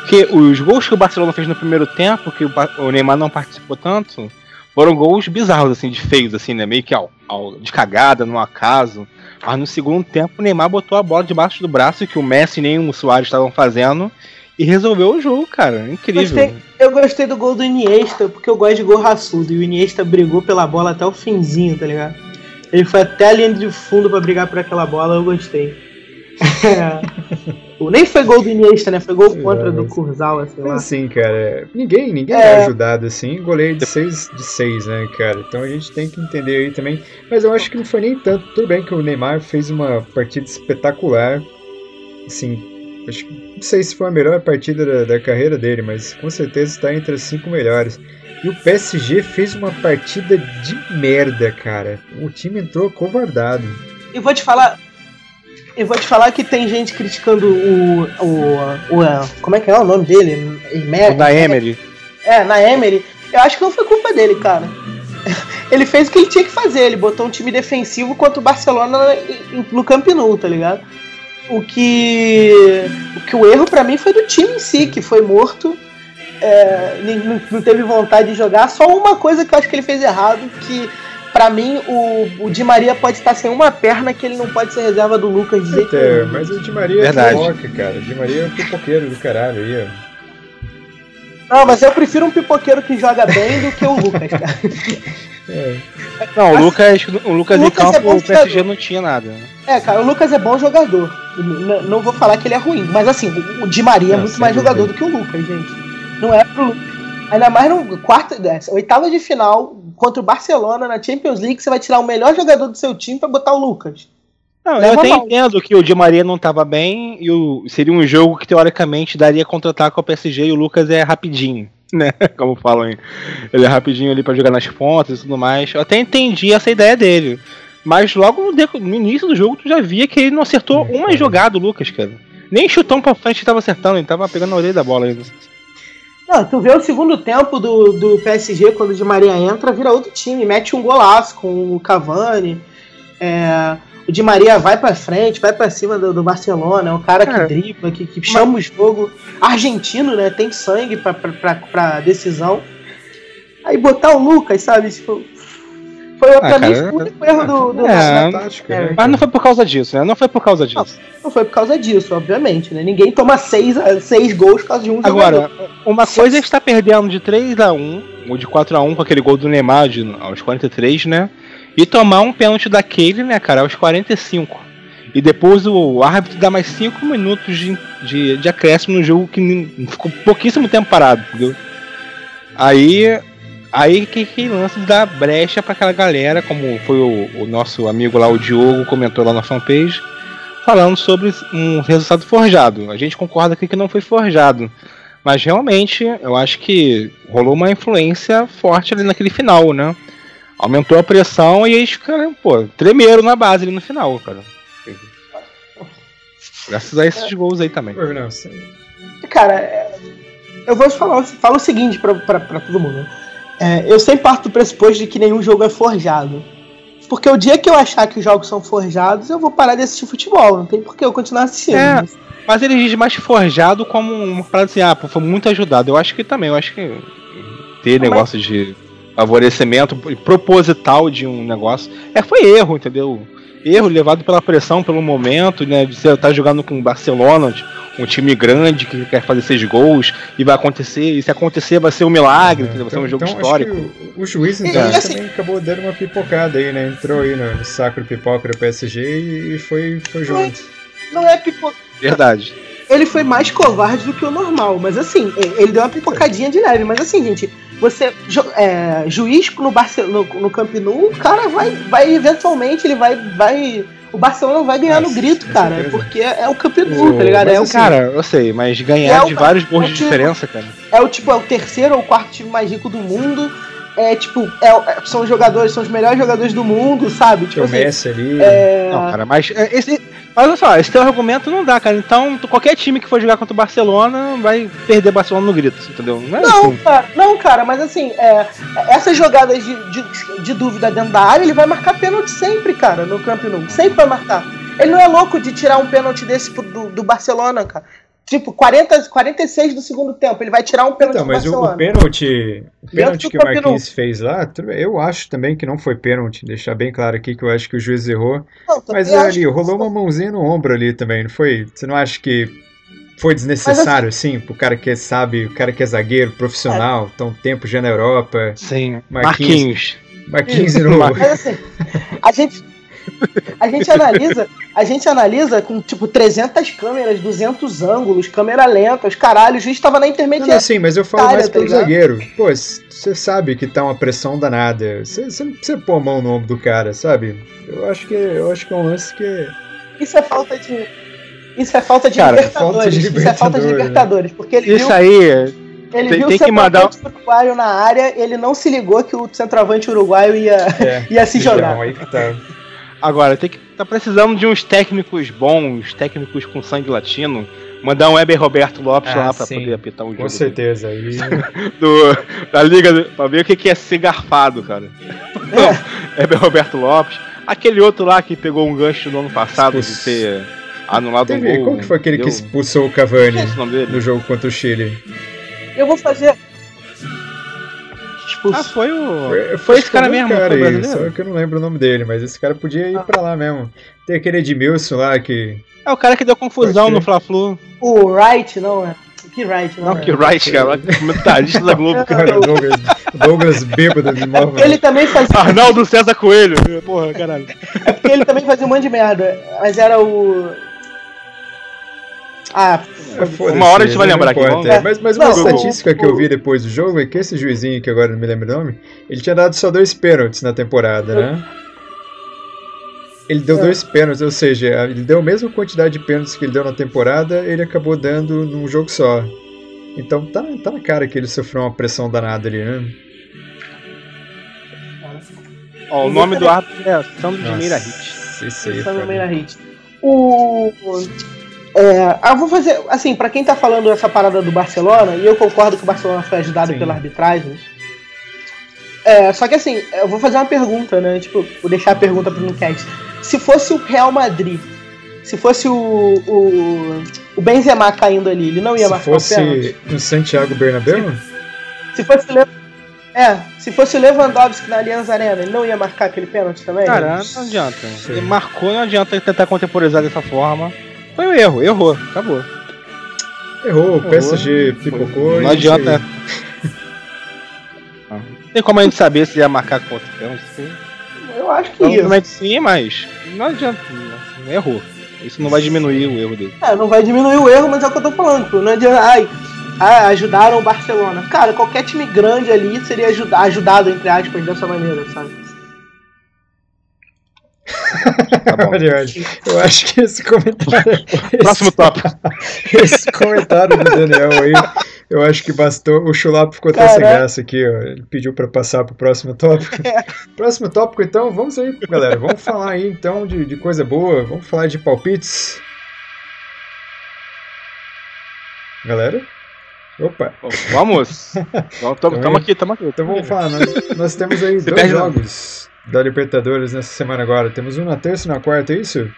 Porque os gols que o Barcelona fez no primeiro tempo, que o, Neymar não participou tanto, foram gols bizarros, assim, de feios, assim, né? Meio que ao, ao- de cagada, no acaso. Mas no segundo tempo o Neymar botou a bola debaixo do braço, que o Messi nem o Soares estavam fazendo, e resolveu o jogo, cara. Incrível. Gostei. Eu gostei do gol do Iniesta, porque eu gosto de gol raçudo. E o Iniesta brigou pela bola até o finzinho, tá ligado? Ele foi até a linha de fundo pra brigar por aquela bola, eu gostei. É. Nem foi gol do Iniesta, né? Foi gol Sei contra lá, do mas- Kurzawa, sei Mas lá. assim, cara, ninguém, ninguém É. é ajudado assim. Goleiro de 6 de 6, né, cara? Então a gente tem que entender aí também. Mas eu acho que não foi nem tanto. Tudo bem que o Neymar fez uma partida espetacular. Assim, acho, que- não sei se foi a melhor partida da, da carreira dele, mas com certeza está entre as cinco melhores. E o PSG fez uma partida de merda, cara. O time entrou covardado. E vou te falar. Eu vou te falar que tem gente criticando o. o, o como é que é o nome dele? Emer- O da Emery. É, na Emery. Eu acho que não foi culpa dele, cara. Ele fez o que ele tinha que fazer. Ele botou um time defensivo contra o Barcelona no Camp Nou, tá ligado? O que. O que o erro pra mim foi do time em si, que foi morto. é, nem- não, não teve vontade de jogar. Só uma coisa que eu acho que ele fez errado, que pra mim o, o Di Maria pode estar sem uma perna que ele não pode ser reserva do Lucas de jeito Até, nenhum. mas o Di Maria Verdade. é pipoca, cara. O Di Maria é um pipoqueiro do caralho aí. Não, mas eu prefiro um pipoqueiro que joga bem do que o Lucas, cara. É. Não, o Lucas, o Lucas O em Lucas é campo, bom o PSG jogador. não tinha nada. É, cara, o Lucas é bom jogador. N- não vou falar que ele é ruim, mas assim, o- Di Maria é Não, muito sem mais jogador do que o Lucas, gente. Não é pro Lucas. Ainda mais no quarto, é, oitava de final contra o Barcelona na Champions League, você vai tirar o melhor jogador do seu time pra botar o Lucas. Não, Leva eu até mal. entendo que o Di Maria não tava bem e o, seria um jogo que teoricamente daria contra-ataque ao PSG e o Lucas é rapidinho, né? Como falam aí. Ele é rapidinho ali pra jogar nas pontas e tudo mais. Eu até entendi essa ideia dele. Mas logo no, início do jogo tu já via que ele não acertou uma cara. jogada, Lucas, cara. Nem chutão pra frente ele tava acertando, ele tava pegando na orelha da bola ainda. Não, tu vê o segundo tempo do, do PSG, quando o Di Maria entra, vira outro time, mete um golaço com o Cavani. É, o Di Maria vai pra frente, vai pra cima do, do Barcelona, é um cara, Cara, que dribla, que, que chama o jogo. Argentino, né? Tem sangue pra, pra, pra, pra decisão. Aí botar o Lucas, sabe? Tipo, foi pra Ah, mim cara, o único erro do, do é, tática, é, né, Mas não foi por causa disso, né? Não foi por causa disso. Não foi por causa disso, obviamente, né? Ninguém toma seis, seis gols por causa de um Agora, jogador. uma coisa é estar perdendo de 3x1 ou de 4x1 com aquele gol do Neymar de, aos 43, né? E tomar um pênalti daquele, né, cara, aos 45. E depois o árbitro dá mais 5 minutos de, de, de acréscimo no jogo que ficou pouquíssimo tempo parado, entendeu? Aí. Aí que, que lance dar brecha pra aquela galera, como foi o, o nosso amigo lá, o Diogo, comentou lá na fanpage, falando sobre um resultado forjado. A gente concorda aqui que não foi forjado. Mas realmente, eu acho que rolou uma influência forte ali naquele final, né? Aumentou a pressão e eles ficaram, pô, tremeram na base ali no final, cara. Graças a esses gols aí também. Cara, é, eu vou falar falo o seguinte pra, pra, pra todo mundo. É, eu sempre parto do pressuposto de que nenhum jogo é forjado. Porque o dia que eu achar que os jogos são forjados, eu vou parar de assistir futebol. Não tem por que eu continuar assistindo. É. Mas ele diz mais forjado como uma parada assim, ah, pô, foi muito ajudado. Eu acho que também, eu acho que ter Mas- negócio de favorecimento proposital de um negócio. É, foi erro, entendeu? Erro levado pela pressão, pelo momento, né? De você estar jogando com o Barcelona, um time grande que quer fazer seis gols e vai acontecer, e se acontecer vai ser um milagre, entendeu? vai ser um jogo então, histórico. Acho que o, o juiz então, e assim- também acabou dando uma pipocada aí, né? Entrou aí no, sacro pipoca do PSG e, foi, foi junto. Não é pipoca. Verdade. Ele foi mais covarde do que o normal. Mas assim, ele deu uma pipocadinha de leve. Mas assim, gente, você. é, juiz no, Barce no, no Camp Nou, o cara vai, vai eventualmente, ele vai. vai o Barcelona vai ganhar no Nossa, grito, cara. Porque é o Camp Nou, tá ligado? mas É o, Cara, eu sei, mas ganhar É o- de vários gols é de o time- diferença, cara. é o tipo, é o terceiro ou quarto time mais rico do mundo. É tipo, é, é- são os jogadores, são os melhores jogadores do mundo, sabe? Tipo o assim, Messi ali. é, Não, cara, mas é, esse. Mas olha só, esse teu argumento não dá, cara. Então, qualquer time que for jogar contra o Barcelona vai perder o Barcelona no grito, entendeu? Não é Não, assim. cara, não, cara, mas assim, é, essas jogadas de, de, de dúvida dentro da área, ele vai marcar pênalti sempre, cara, no Camp Nou. Sempre vai marcar. Ele não é louco de tirar um pênalti desse do, do Barcelona, cara. Tipo, 40, 46 do segundo tempo, ele vai tirar um pênalti Então, do mas o, o pênalti, o pênalti que o. Marquinhos fez lá, eu acho também que não foi pênalti, deixar bem claro aqui que eu acho que o juiz errou. Não, Mas ali, rolou uma mãozinha no ombro ali também, não foi? Você não acha que foi desnecessário, assim, pro cara que sabe, o cara que é zagueiro, profissional, tão tempo já na Europa, Sim. Marquinhos. Marquinhos. Marquinhos de novo. Mas assim, a gente, a gente analisa, a gente analisa com tipo 300 câmeras, 200 ângulos, câmera lenta, os caralhos, o juiz tava na Não, não, intermediária. assim, mas eu falo Itália, mais tá pelo ligado? zagueiro. Pô, você sabe que tá uma pressão danada. Você você não precisa pôr a mão no ombro do cara, sabe? Eu acho que, eu acho que é um lance que. Isso é falta de. Isso é falta de Cara, Libertadores. falta de Isso é falta de Libertadores, né? Libertadores. Porque ele Isso viu, aí, ele tem- viu tem o que mandar- uruguaio na área, ele não se ligou que o centroavante uruguaio ia, É, ia se jogar. Então, aí que tá. Agora, tem que. Tá precisando de uns técnicos bons, técnicos com sangue latino. Mandar um Weber Roberto Lopes Ah, lá pra sim. poder apitar um jogo. Com certeza. Aí, do, da liga do- pra ver o que, que é ser garfado, cara. É. Heber Roberto Lopes. Aquele outro lá que pegou um gancho no ano passado de ter anulado um teve, gol. qual que foi aquele que deu- expulsou o Cavani é no jogo contra o Chile? Eu vou fazer. Ah, Expulso. foi o. Foi, Foi esse cara o mesmo, cara foi aí, só que eu não lembro o nome dele, mas esse cara podia ir Ah. pra lá mesmo. Tem aquele Edmilson lá que. É o cara que deu confusão no. Fla-Flu. O Wright, não é? Que Wright, não, Não, é? que Wright, cara, comentarista da Globo, cara. Douglas, Douglas bêbado de novo. Ele também fazia. Arnaldo César Coelho. Porra, caralho. É porque ele também fazia um monte de merda. Mas era o. Ah, É, Uma hora a gente vai não lembrar aqui, vamos- É, Mas, mas uma Não, estatística que eu vi depois do jogo é que esse juizinho, que agora não me lembro o nome, ele tinha dado só dois pênaltis na temporada, né? Ele deu É. dois pênaltis, ou seja, ele deu a mesma quantidade de pênaltis que ele deu na temporada, ele acabou dando num jogo só. Então tá, tá na cara que ele sofreu uma pressão danada ali, né? Ó, o nome do árbitro é Sandro de Meira Hit. Isso aí, meio foda. na hit. O. É, ah, vou fazer. Assim, pra quem tá falando essa parada do Barcelona, e eu concordo que o Barcelona foi ajudado Sim. pela arbitragem. É, só que assim, eu vou fazer uma pergunta, né? Tipo, vou deixar a pergunta pro Nucast. se fosse o Real Madrid, se fosse o, o, o Benzema caindo ali, ele não ia Se marcar o pênalti? fosse no Santiago Bernabéu? Se fosse, o Le... é, se fosse o Lewandowski na Allianz Arena, ele não ia marcar aquele pênalti também? Cara, não adianta. Ele marcou, não adianta tentar contemporizar dessa forma. Foi um erro, errou, acabou. Errou, o PSG pipocou. Não adianta. Não tem como a gente saber se ia marcar contra o pênalti. Eu acho que ia. Provavelmente sim, mas não adianta. Não, errou. Isso não vai diminuir o erro dele. É, não vai diminuir o erro, mas é o que eu tô falando. Pô. Não adianta. Ai, ah, ajudaram o Barcelona. Cara, qualquer time grande ali seria ajuda, ajudado, entre aspas, dessa maneira, sabe? Tá bom. Eu acho que esse comentário. Próximo tópico. Esse comentário do Daniel aí, eu acho que bastou. O Chulap ficou até sem graça aqui, ó. Ele pediu pra passar pro próximo tópico. Próximo tópico, então, vamos aí, galera. Vamos falar aí então de, de coisa boa. Vamos falar de palpites. Galera? Opa! Vamos. Tamo, tamo aqui, tamo aqui. Então vamos falar, nós, nós temos aí Você dois perde não. Da Libertadores nessa semana agora. Temos um na terça e na quarta, é isso?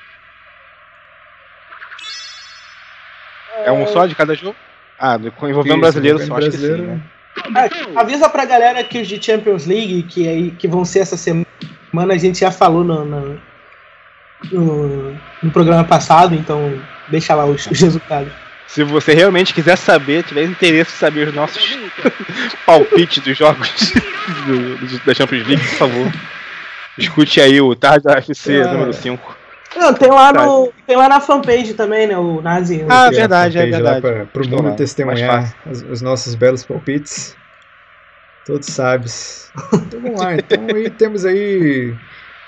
É um só de cada jogo? Ah, do- envolvendo Isso, brasileiro só, acho que sim, brasileiro. né? Ah, avisa pra galera que os de Champions League, que, aí, que vão ser essa semana, a gente já falou no, no, no- no programa passado, então deixa lá os, os resultados. Se você realmente quiser saber, tiver interesse em saber os nossos palpites dos jogos do- do- da Champions League, por favor, escute aí o Tarde FC Ah. número 5. Não, tem lá, no, tem lá na fanpage também, né? O Nazi. Ah, verdade, é verdade. Pra, pro Estou mundo testemunhar os, os nossos belos palpites. Todos sábios. Então vamos lá. Então aí temos aí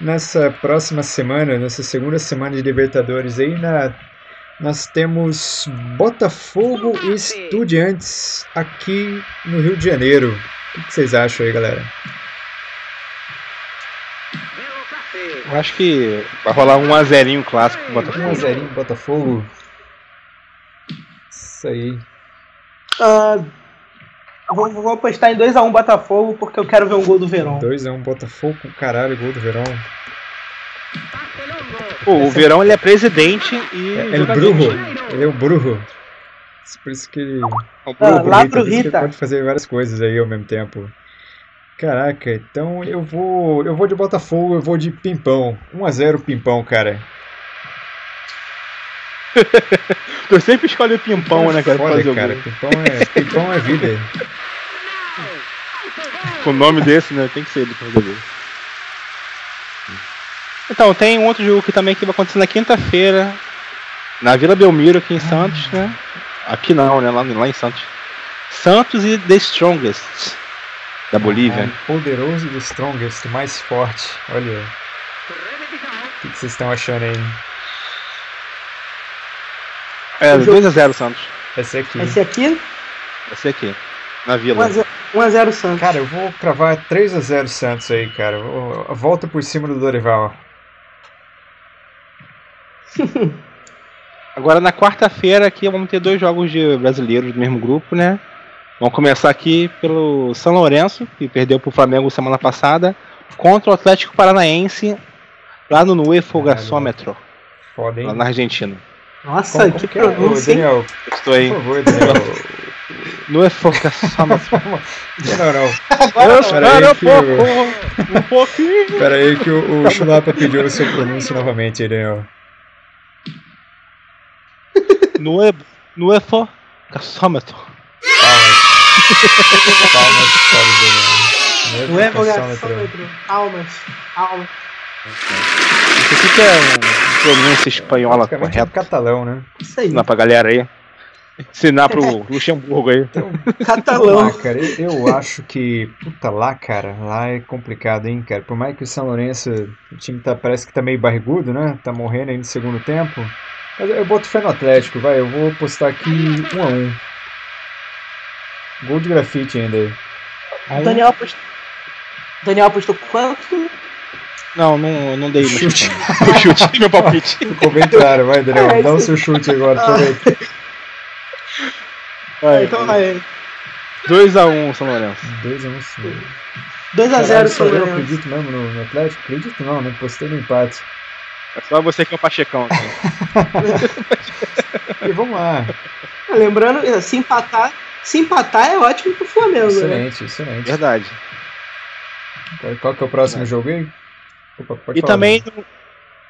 nessa próxima semana, nessa segunda semana de Libertadores aí na nós temos Botafogo e Estudiantes aqui no Rio de Janeiro. O que vocês acham aí, galera? Eu acho que vai rolar um a zerinho clássico pro 1 a Botafogo. 0 Botafogo. Isso aí. Ah, vou, vou apostar em 2x1 Botafogo, porque eu quero ver um gol do Verão. 2x1 Botafogo, caralho, gol do Verão. Pô, o Verão ele é presidente e. É, é o. Brujo. Ele é o Brujo. Por isso que ele. É o Ah, Brujo. lá Rita, pro por isso que ele Rita. pode fazer várias coisas aí ao mesmo tempo. Caraca, então eu vou. Eu vou de Botafogo, eu vou de Pimpão. 1x0 Pimpão, cara. Tu sempre escolhe o pimpão, né, cara? Foda, fazer cara. Pimpão é, Pimpão é vida. Com o nome desse, né? Tem que ser ele pra fazer gol. Então, tem um outro jogo que também que vai acontecer na quinta-feira, na Vila Belmiro, aqui em Santos, né? Aqui não, né? Lá, lá em Santos. Santos e The Strongest, da Bolívia. Ah, poderoso e strongest, o mais forte. Olha. O que que vocês estão achando aí? É, O jogo- 2x0 Santos. Esse aqui. Esse aqui, ser aqui, na Vila. 1x0 Santos. Cara, eu vou cravar 3x0 Santos aí, cara. Vou- Volta por cima do Dorival. Agora na quarta-feira aqui vamos ter dois jogos de brasileiros do mesmo grupo, né? Vamos começar aqui pelo São Lourenço, que perdeu pro Flamengo semana passada, contra o Atlético Paranaense lá no UEFA Gasômetro, Foda, hein? lá na Argentina. Nossa, Como- que é? Pronúncia? Daniel, Estou aí. por favor, Daniel. No UEFA Gasômetro. não, não. Agora não. Pera aí Espera um que o- pouco, um pouquinho. Pera aí que o, o Chulapa pediu o seu pronúncio novamente Daniel. No, E- no UEFA Gasômetro. Palmas. Para o Daniel. Não é vogaçômetro. Almas. Almas. Isso aqui que é um pronúncia espanhola um correta. catalão, né? Isso aí. Ensinar pra galera aí. Ensinar pro Luxemburgo aí. Catalão. Ah, cara, eu, acho que, puta, lá, cara, lá é complicado, hein, cara. Por mais que o São Lourenço, o time tá, parece que tá meio barrigudo, né? Tá morrendo aí no segundo tempo. Mas eu boto fé no Atlético, vai. Eu vou apostar aqui 1 a 1 Gol de grafite ainda aí. O Daniel apostou. Daniel apostou quanto? Não, não, não dei meu Chute. chute. Meu chute, meu palpite. Ficou bem claro, vai, Daniel. É, Dá o seu chute agora, aproveita. Vai, Então vai. 2x1 São Lourenço. 2 a 1 sim. 2x0 Caralho, só São eu Lourenço. acredito mesmo no, no Atlético? Acredito não, né? Postei no empate. É só você que é o Pachecão. Assim. e vamos lá. Lembrando, se empatar, se empatar é ótimo pro Flamengo. Excelente, né? excelente. Verdade. Qual, que é o próximo é. jogo aí? Opa, e também, mesmo.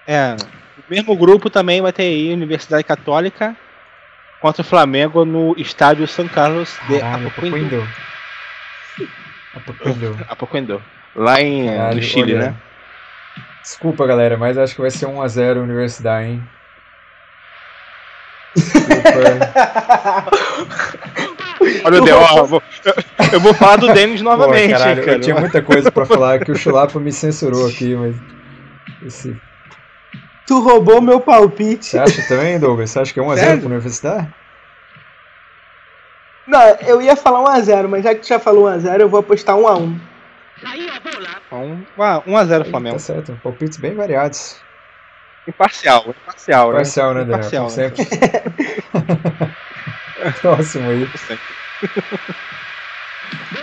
é, o mesmo grupo também vai ter aí Universidade Católica contra o Flamengo no estádio São Carlos de Apoquindo. Apoquindo. Apoquindo. Lá em, Caralho, no Chile, olha, né? Desculpa, galera, mas acho que vai ser 1x0 Universidade, hein? Desculpa. Olha o Del, eu, vou, eu vou falar do Denis novamente. Pô, caralho, cara. Eu tinha muita coisa pra falar que o Chulapa me censurou aqui, mas. Esse... Tu roubou meu palpite. Você acha também, Douglas? Você acha que é 1x0 pro Universidade? Não, eu ia falar 1x0, mas já que tu já falou 1x0, eu vou apostar 1x1. 1x0 Flamengo. Tá certo, palpites bem variados. Imparcial, imparcial, imparcial né? Imparcial, né, Daniel? Imparcial, né? Próximo aí.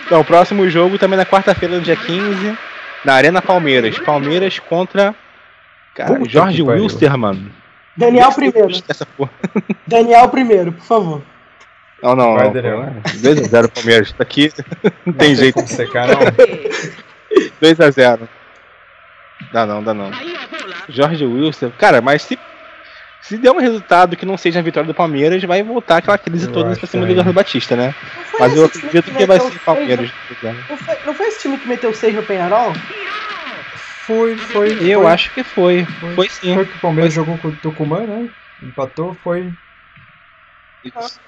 Então, o próximo jogo também na quarta-feira, no dia 15, na Arena Palmeiras. Palmeiras contra. Cara, Puta Jorge Wilster, mano. Daniel primeiro. Daniel primeiro, por favor. Não, não, Vai, Daniel. 2x0 Palmeiras. Tá aqui. Não tem não jeito. Secar, não. 2x0. Dá não, dá não. Jorge Wilson. Cara, mas se, se der um resultado que não seja a vitória do Palmeiras, vai voltar aquela crise eu toda pra cima do Eduardo Batista, né? Mas eu acredito que, que vai ser Palmeiras. Não foi, não foi esse time que meteu 6 no Penharol? Foi, foi. Eu foi. acho que foi. Foi, foi sim. Foi que o Palmeiras foi. jogou com o Tucumã, né? Empatou, foi.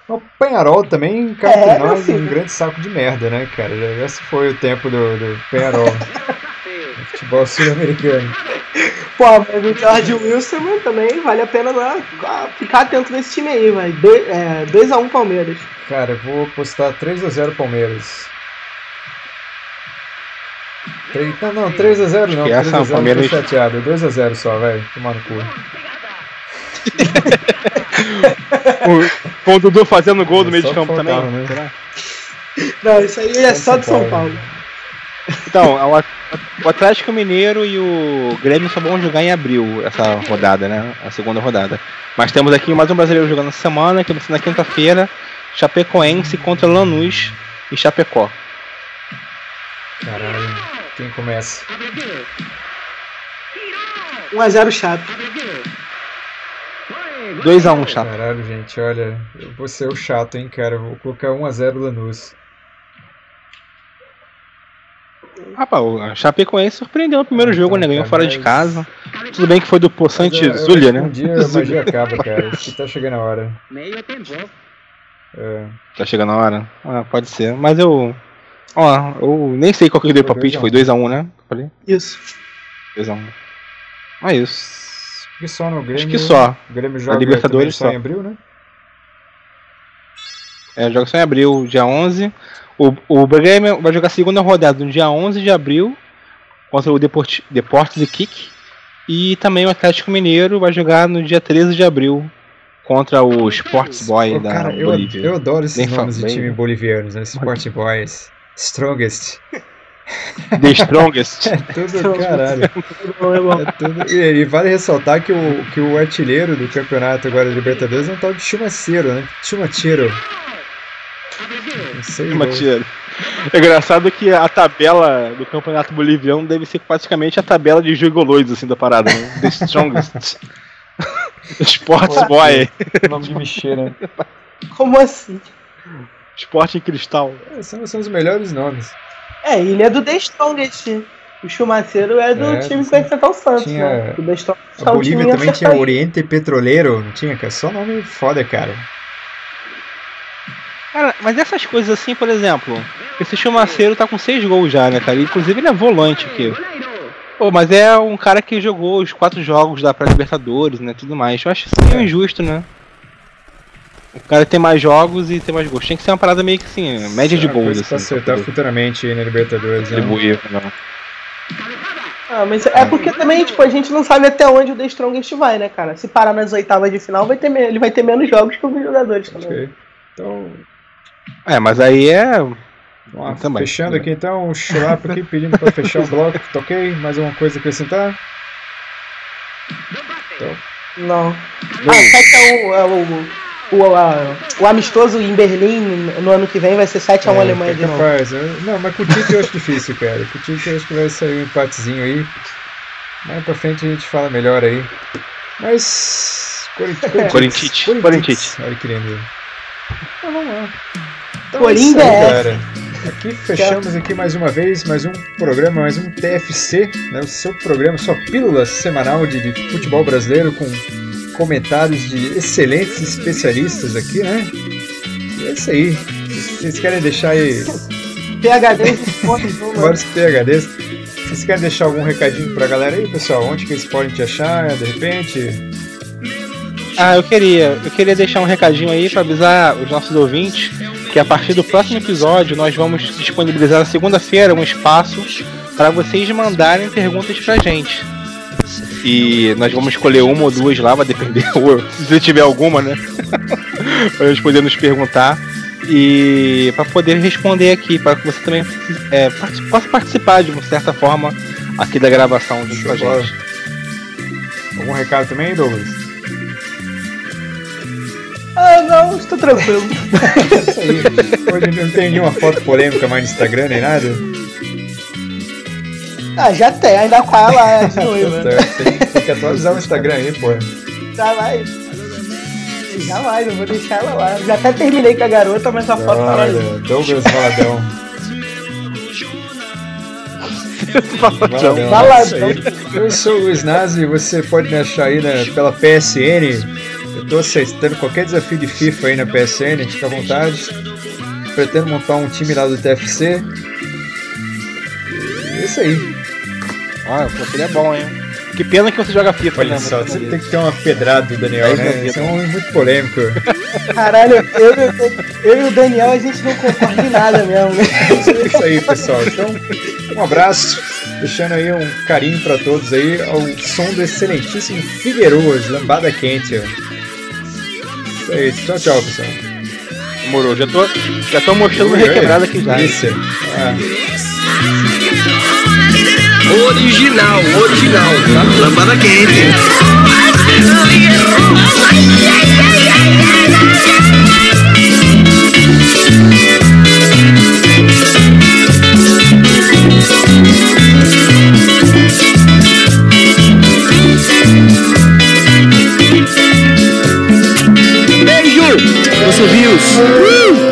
O Penharol também, cara, é, nós, um grande saco de merda, né, cara? Já, se foi o tempo do, do Penharol. futebol sul-americano. Pô, mas o George Wilson também vale a pena lá, ficar atento nesse time aí, vai. 2x1 é, um Palmeiras. Cara, eu vou apostar 3x0 Palmeiras. 3, não, não, 3x0 não. 3x0 Palmeiras... tô chateado. 2x0 só, vai. Tomar no cu. Com o Dudu fazendo gol no meio de campo também? Né? Não, isso aí é só, só de São Paulo. Então, o Atlético Mineiro e o Grêmio só vão jogar em abril essa rodada, né? A segunda rodada. Mas temos aqui mais um brasileiro jogando essa semana, que vai ser na quinta-feira, Chapecoense contra Lanús e Chapecó. Caralho, quem começa? 1x0 Chape. 2x1 Chape. Caralho, gente, olha, eu vou ser o chato, hein, cara. Eu vou colocar 1x0 Lanús. Rapaz, o Chapecoense surpreendeu no primeiro jogo, né? Ganhou fora de casa. Tudo bem que foi do Poçante Zulia, né? Um dia a magia acaba, cara. Acho que tá chegando a hora. Meio tempo. É. Tá chegando a hora? Ah, pode ser. Mas eu. Ó, eu nem sei qual que eu dei palpite, foi 2x1, um, né? Falei? Isso. 2x1. Um. É isso. Acho que só no Grêmio. Acho que só. O Grêmio joga a Libertadores só em abril, né? É, joga só em abril, dia 11. O, o Grêmio vai jogar a segunda rodada no dia 11 de abril contra o Deport, Deportes de Kik. E também o Atlético Mineiro vai jogar no dia 13 de abril contra o Sports Boy oh, da cara, Bolívia. Eu, eu adoro esses Nem nomes de time bolivianos, né? Sports Boys, Strongest. The Strongest. é tudo caralho. É tudo... E, vale ressaltar que o, que o artilheiro do campeonato agora de Libertadores é um tal de Chumaceiro, né? Chumacheiro. Matia. É engraçado que a tabela do campeonato boliviano deve ser praticamente a tabela de gigolões assim da parada, né? The Strongest. Sports Boy. Nome de mexer, né? Como assim? Esporte em cristal. É, são, são os melhores nomes. É, ele é do The Strongest. O Chumaceiro é do é, time que vai enfrentar o Santos, tinha... né? O The Strongest a Bolívia também tinha Oriente Petroleiro, não tinha? Cara? Só nome foda, cara. Cara, mas essas coisas assim, por exemplo, esse Chumaceiro tá com seis gols já, né, cara? Inclusive ele é volante aqui. Pô, mas é um cara que jogou os quatro jogos da pré-libertadores, né, tudo mais. Eu acho isso meio injusto, né? O cara tem mais jogos e tem mais gols. Tem que ser uma parada meio que assim, média de gols. Assim, pra acertar futuramente aí na Libertadores, né? não. Ah, mas é porque também, tipo, a gente não sabe até onde o The Strongest vai, né, cara? Se parar nas oitavas de final, vai ter, ele vai ter menos jogos que os jogadores também. Okay. Então, é, mas aí é. também, fechando aqui então, o Chulap aqui pedindo para fechar o bloco, toquei. Mais alguma coisa a acrescentar? Então, Não. Ah, 7x1 é o, o, a- o amistoso em Berlim no ano que vem vai ser 7x1 é, Alemanha é de novo. capaz. Eu- Não, mas com o Tite eu acho difícil, cara. Com o Tite eu acho que vai sair um empatezinho aí. Mais pra frente a gente fala melhor aí. Mas. Corinthians. Corintite. Olha que lindo. Então vamos lá. Então Coringa é é. Aqui fechamos aqui mais uma vez, mais um programa, mais um TFC, né? O seu programa, sua pílula semanal de, de futebol brasileiro com comentários de excelentes especialistas aqui, né? E é isso aí. Vocês querem deixar aí PHD de pontos no vários PHDs? Vocês querem deixar algum recadinho pra galera aí, pessoal? Onde que eles podem te achar, de repente? Ah, eu queria, eu queria deixar um recadinho aí para avisar os nossos ouvintes que a partir do próximo episódio nós vamos disponibilizar na segunda-feira um espaço para vocês mandarem perguntas pra gente. E nós vamos escolher uma ou duas lá, vai depender se tiver alguma, né? pra gente poder nos perguntar e para poder responder aqui, para que você também é, possa participar de uma certa forma aqui da gravação junto com a gente. Algum recado também, Douglas? Não, estou tranquilo. É isso aí. Hoje não tem nenhuma foto polêmica mais no Instagram nem nada. Ah, já tem, ainda tá lá de noiva. Tá certo, tem, que atualizar o Instagram aí, pô. Já vai. Jamais, eu vou deixar ela lá. Já até terminei com a garota, mas a foto tá lá. Olha, Douglas Valadão. Valadão. Valadão. Isso aí. Eu sou o Luiz Nazi e você pode me achar aí na- pela PSN. Eu tô aceitando qualquer desafio de FIFA aí na PSN, fica à vontade. Pretendo montar um time lá do TFC. E é isso aí. Ah, o seria bom, hein? Que pena que você joga FIFA, Olha né? só, Você tem que ter uma pedrada do Daniel, né? Isso é um homem muito polêmico. Caralho, eu, eu, eu e o Daniel, a gente não concorda em nada mesmo, né? É isso aí, pessoal. Então, um abraço, deixando aí um carinho pra todos aí ao som do excelentíssimo Figueiroas, lambada quente. Ó. Isso tchau, tchau, pessoal. Demorou, já tô, já tô mostrando ui. requebrada aqui já. Isso. Ah, Original, original, tá? Lambada quente. Beijo! subiu. Uh!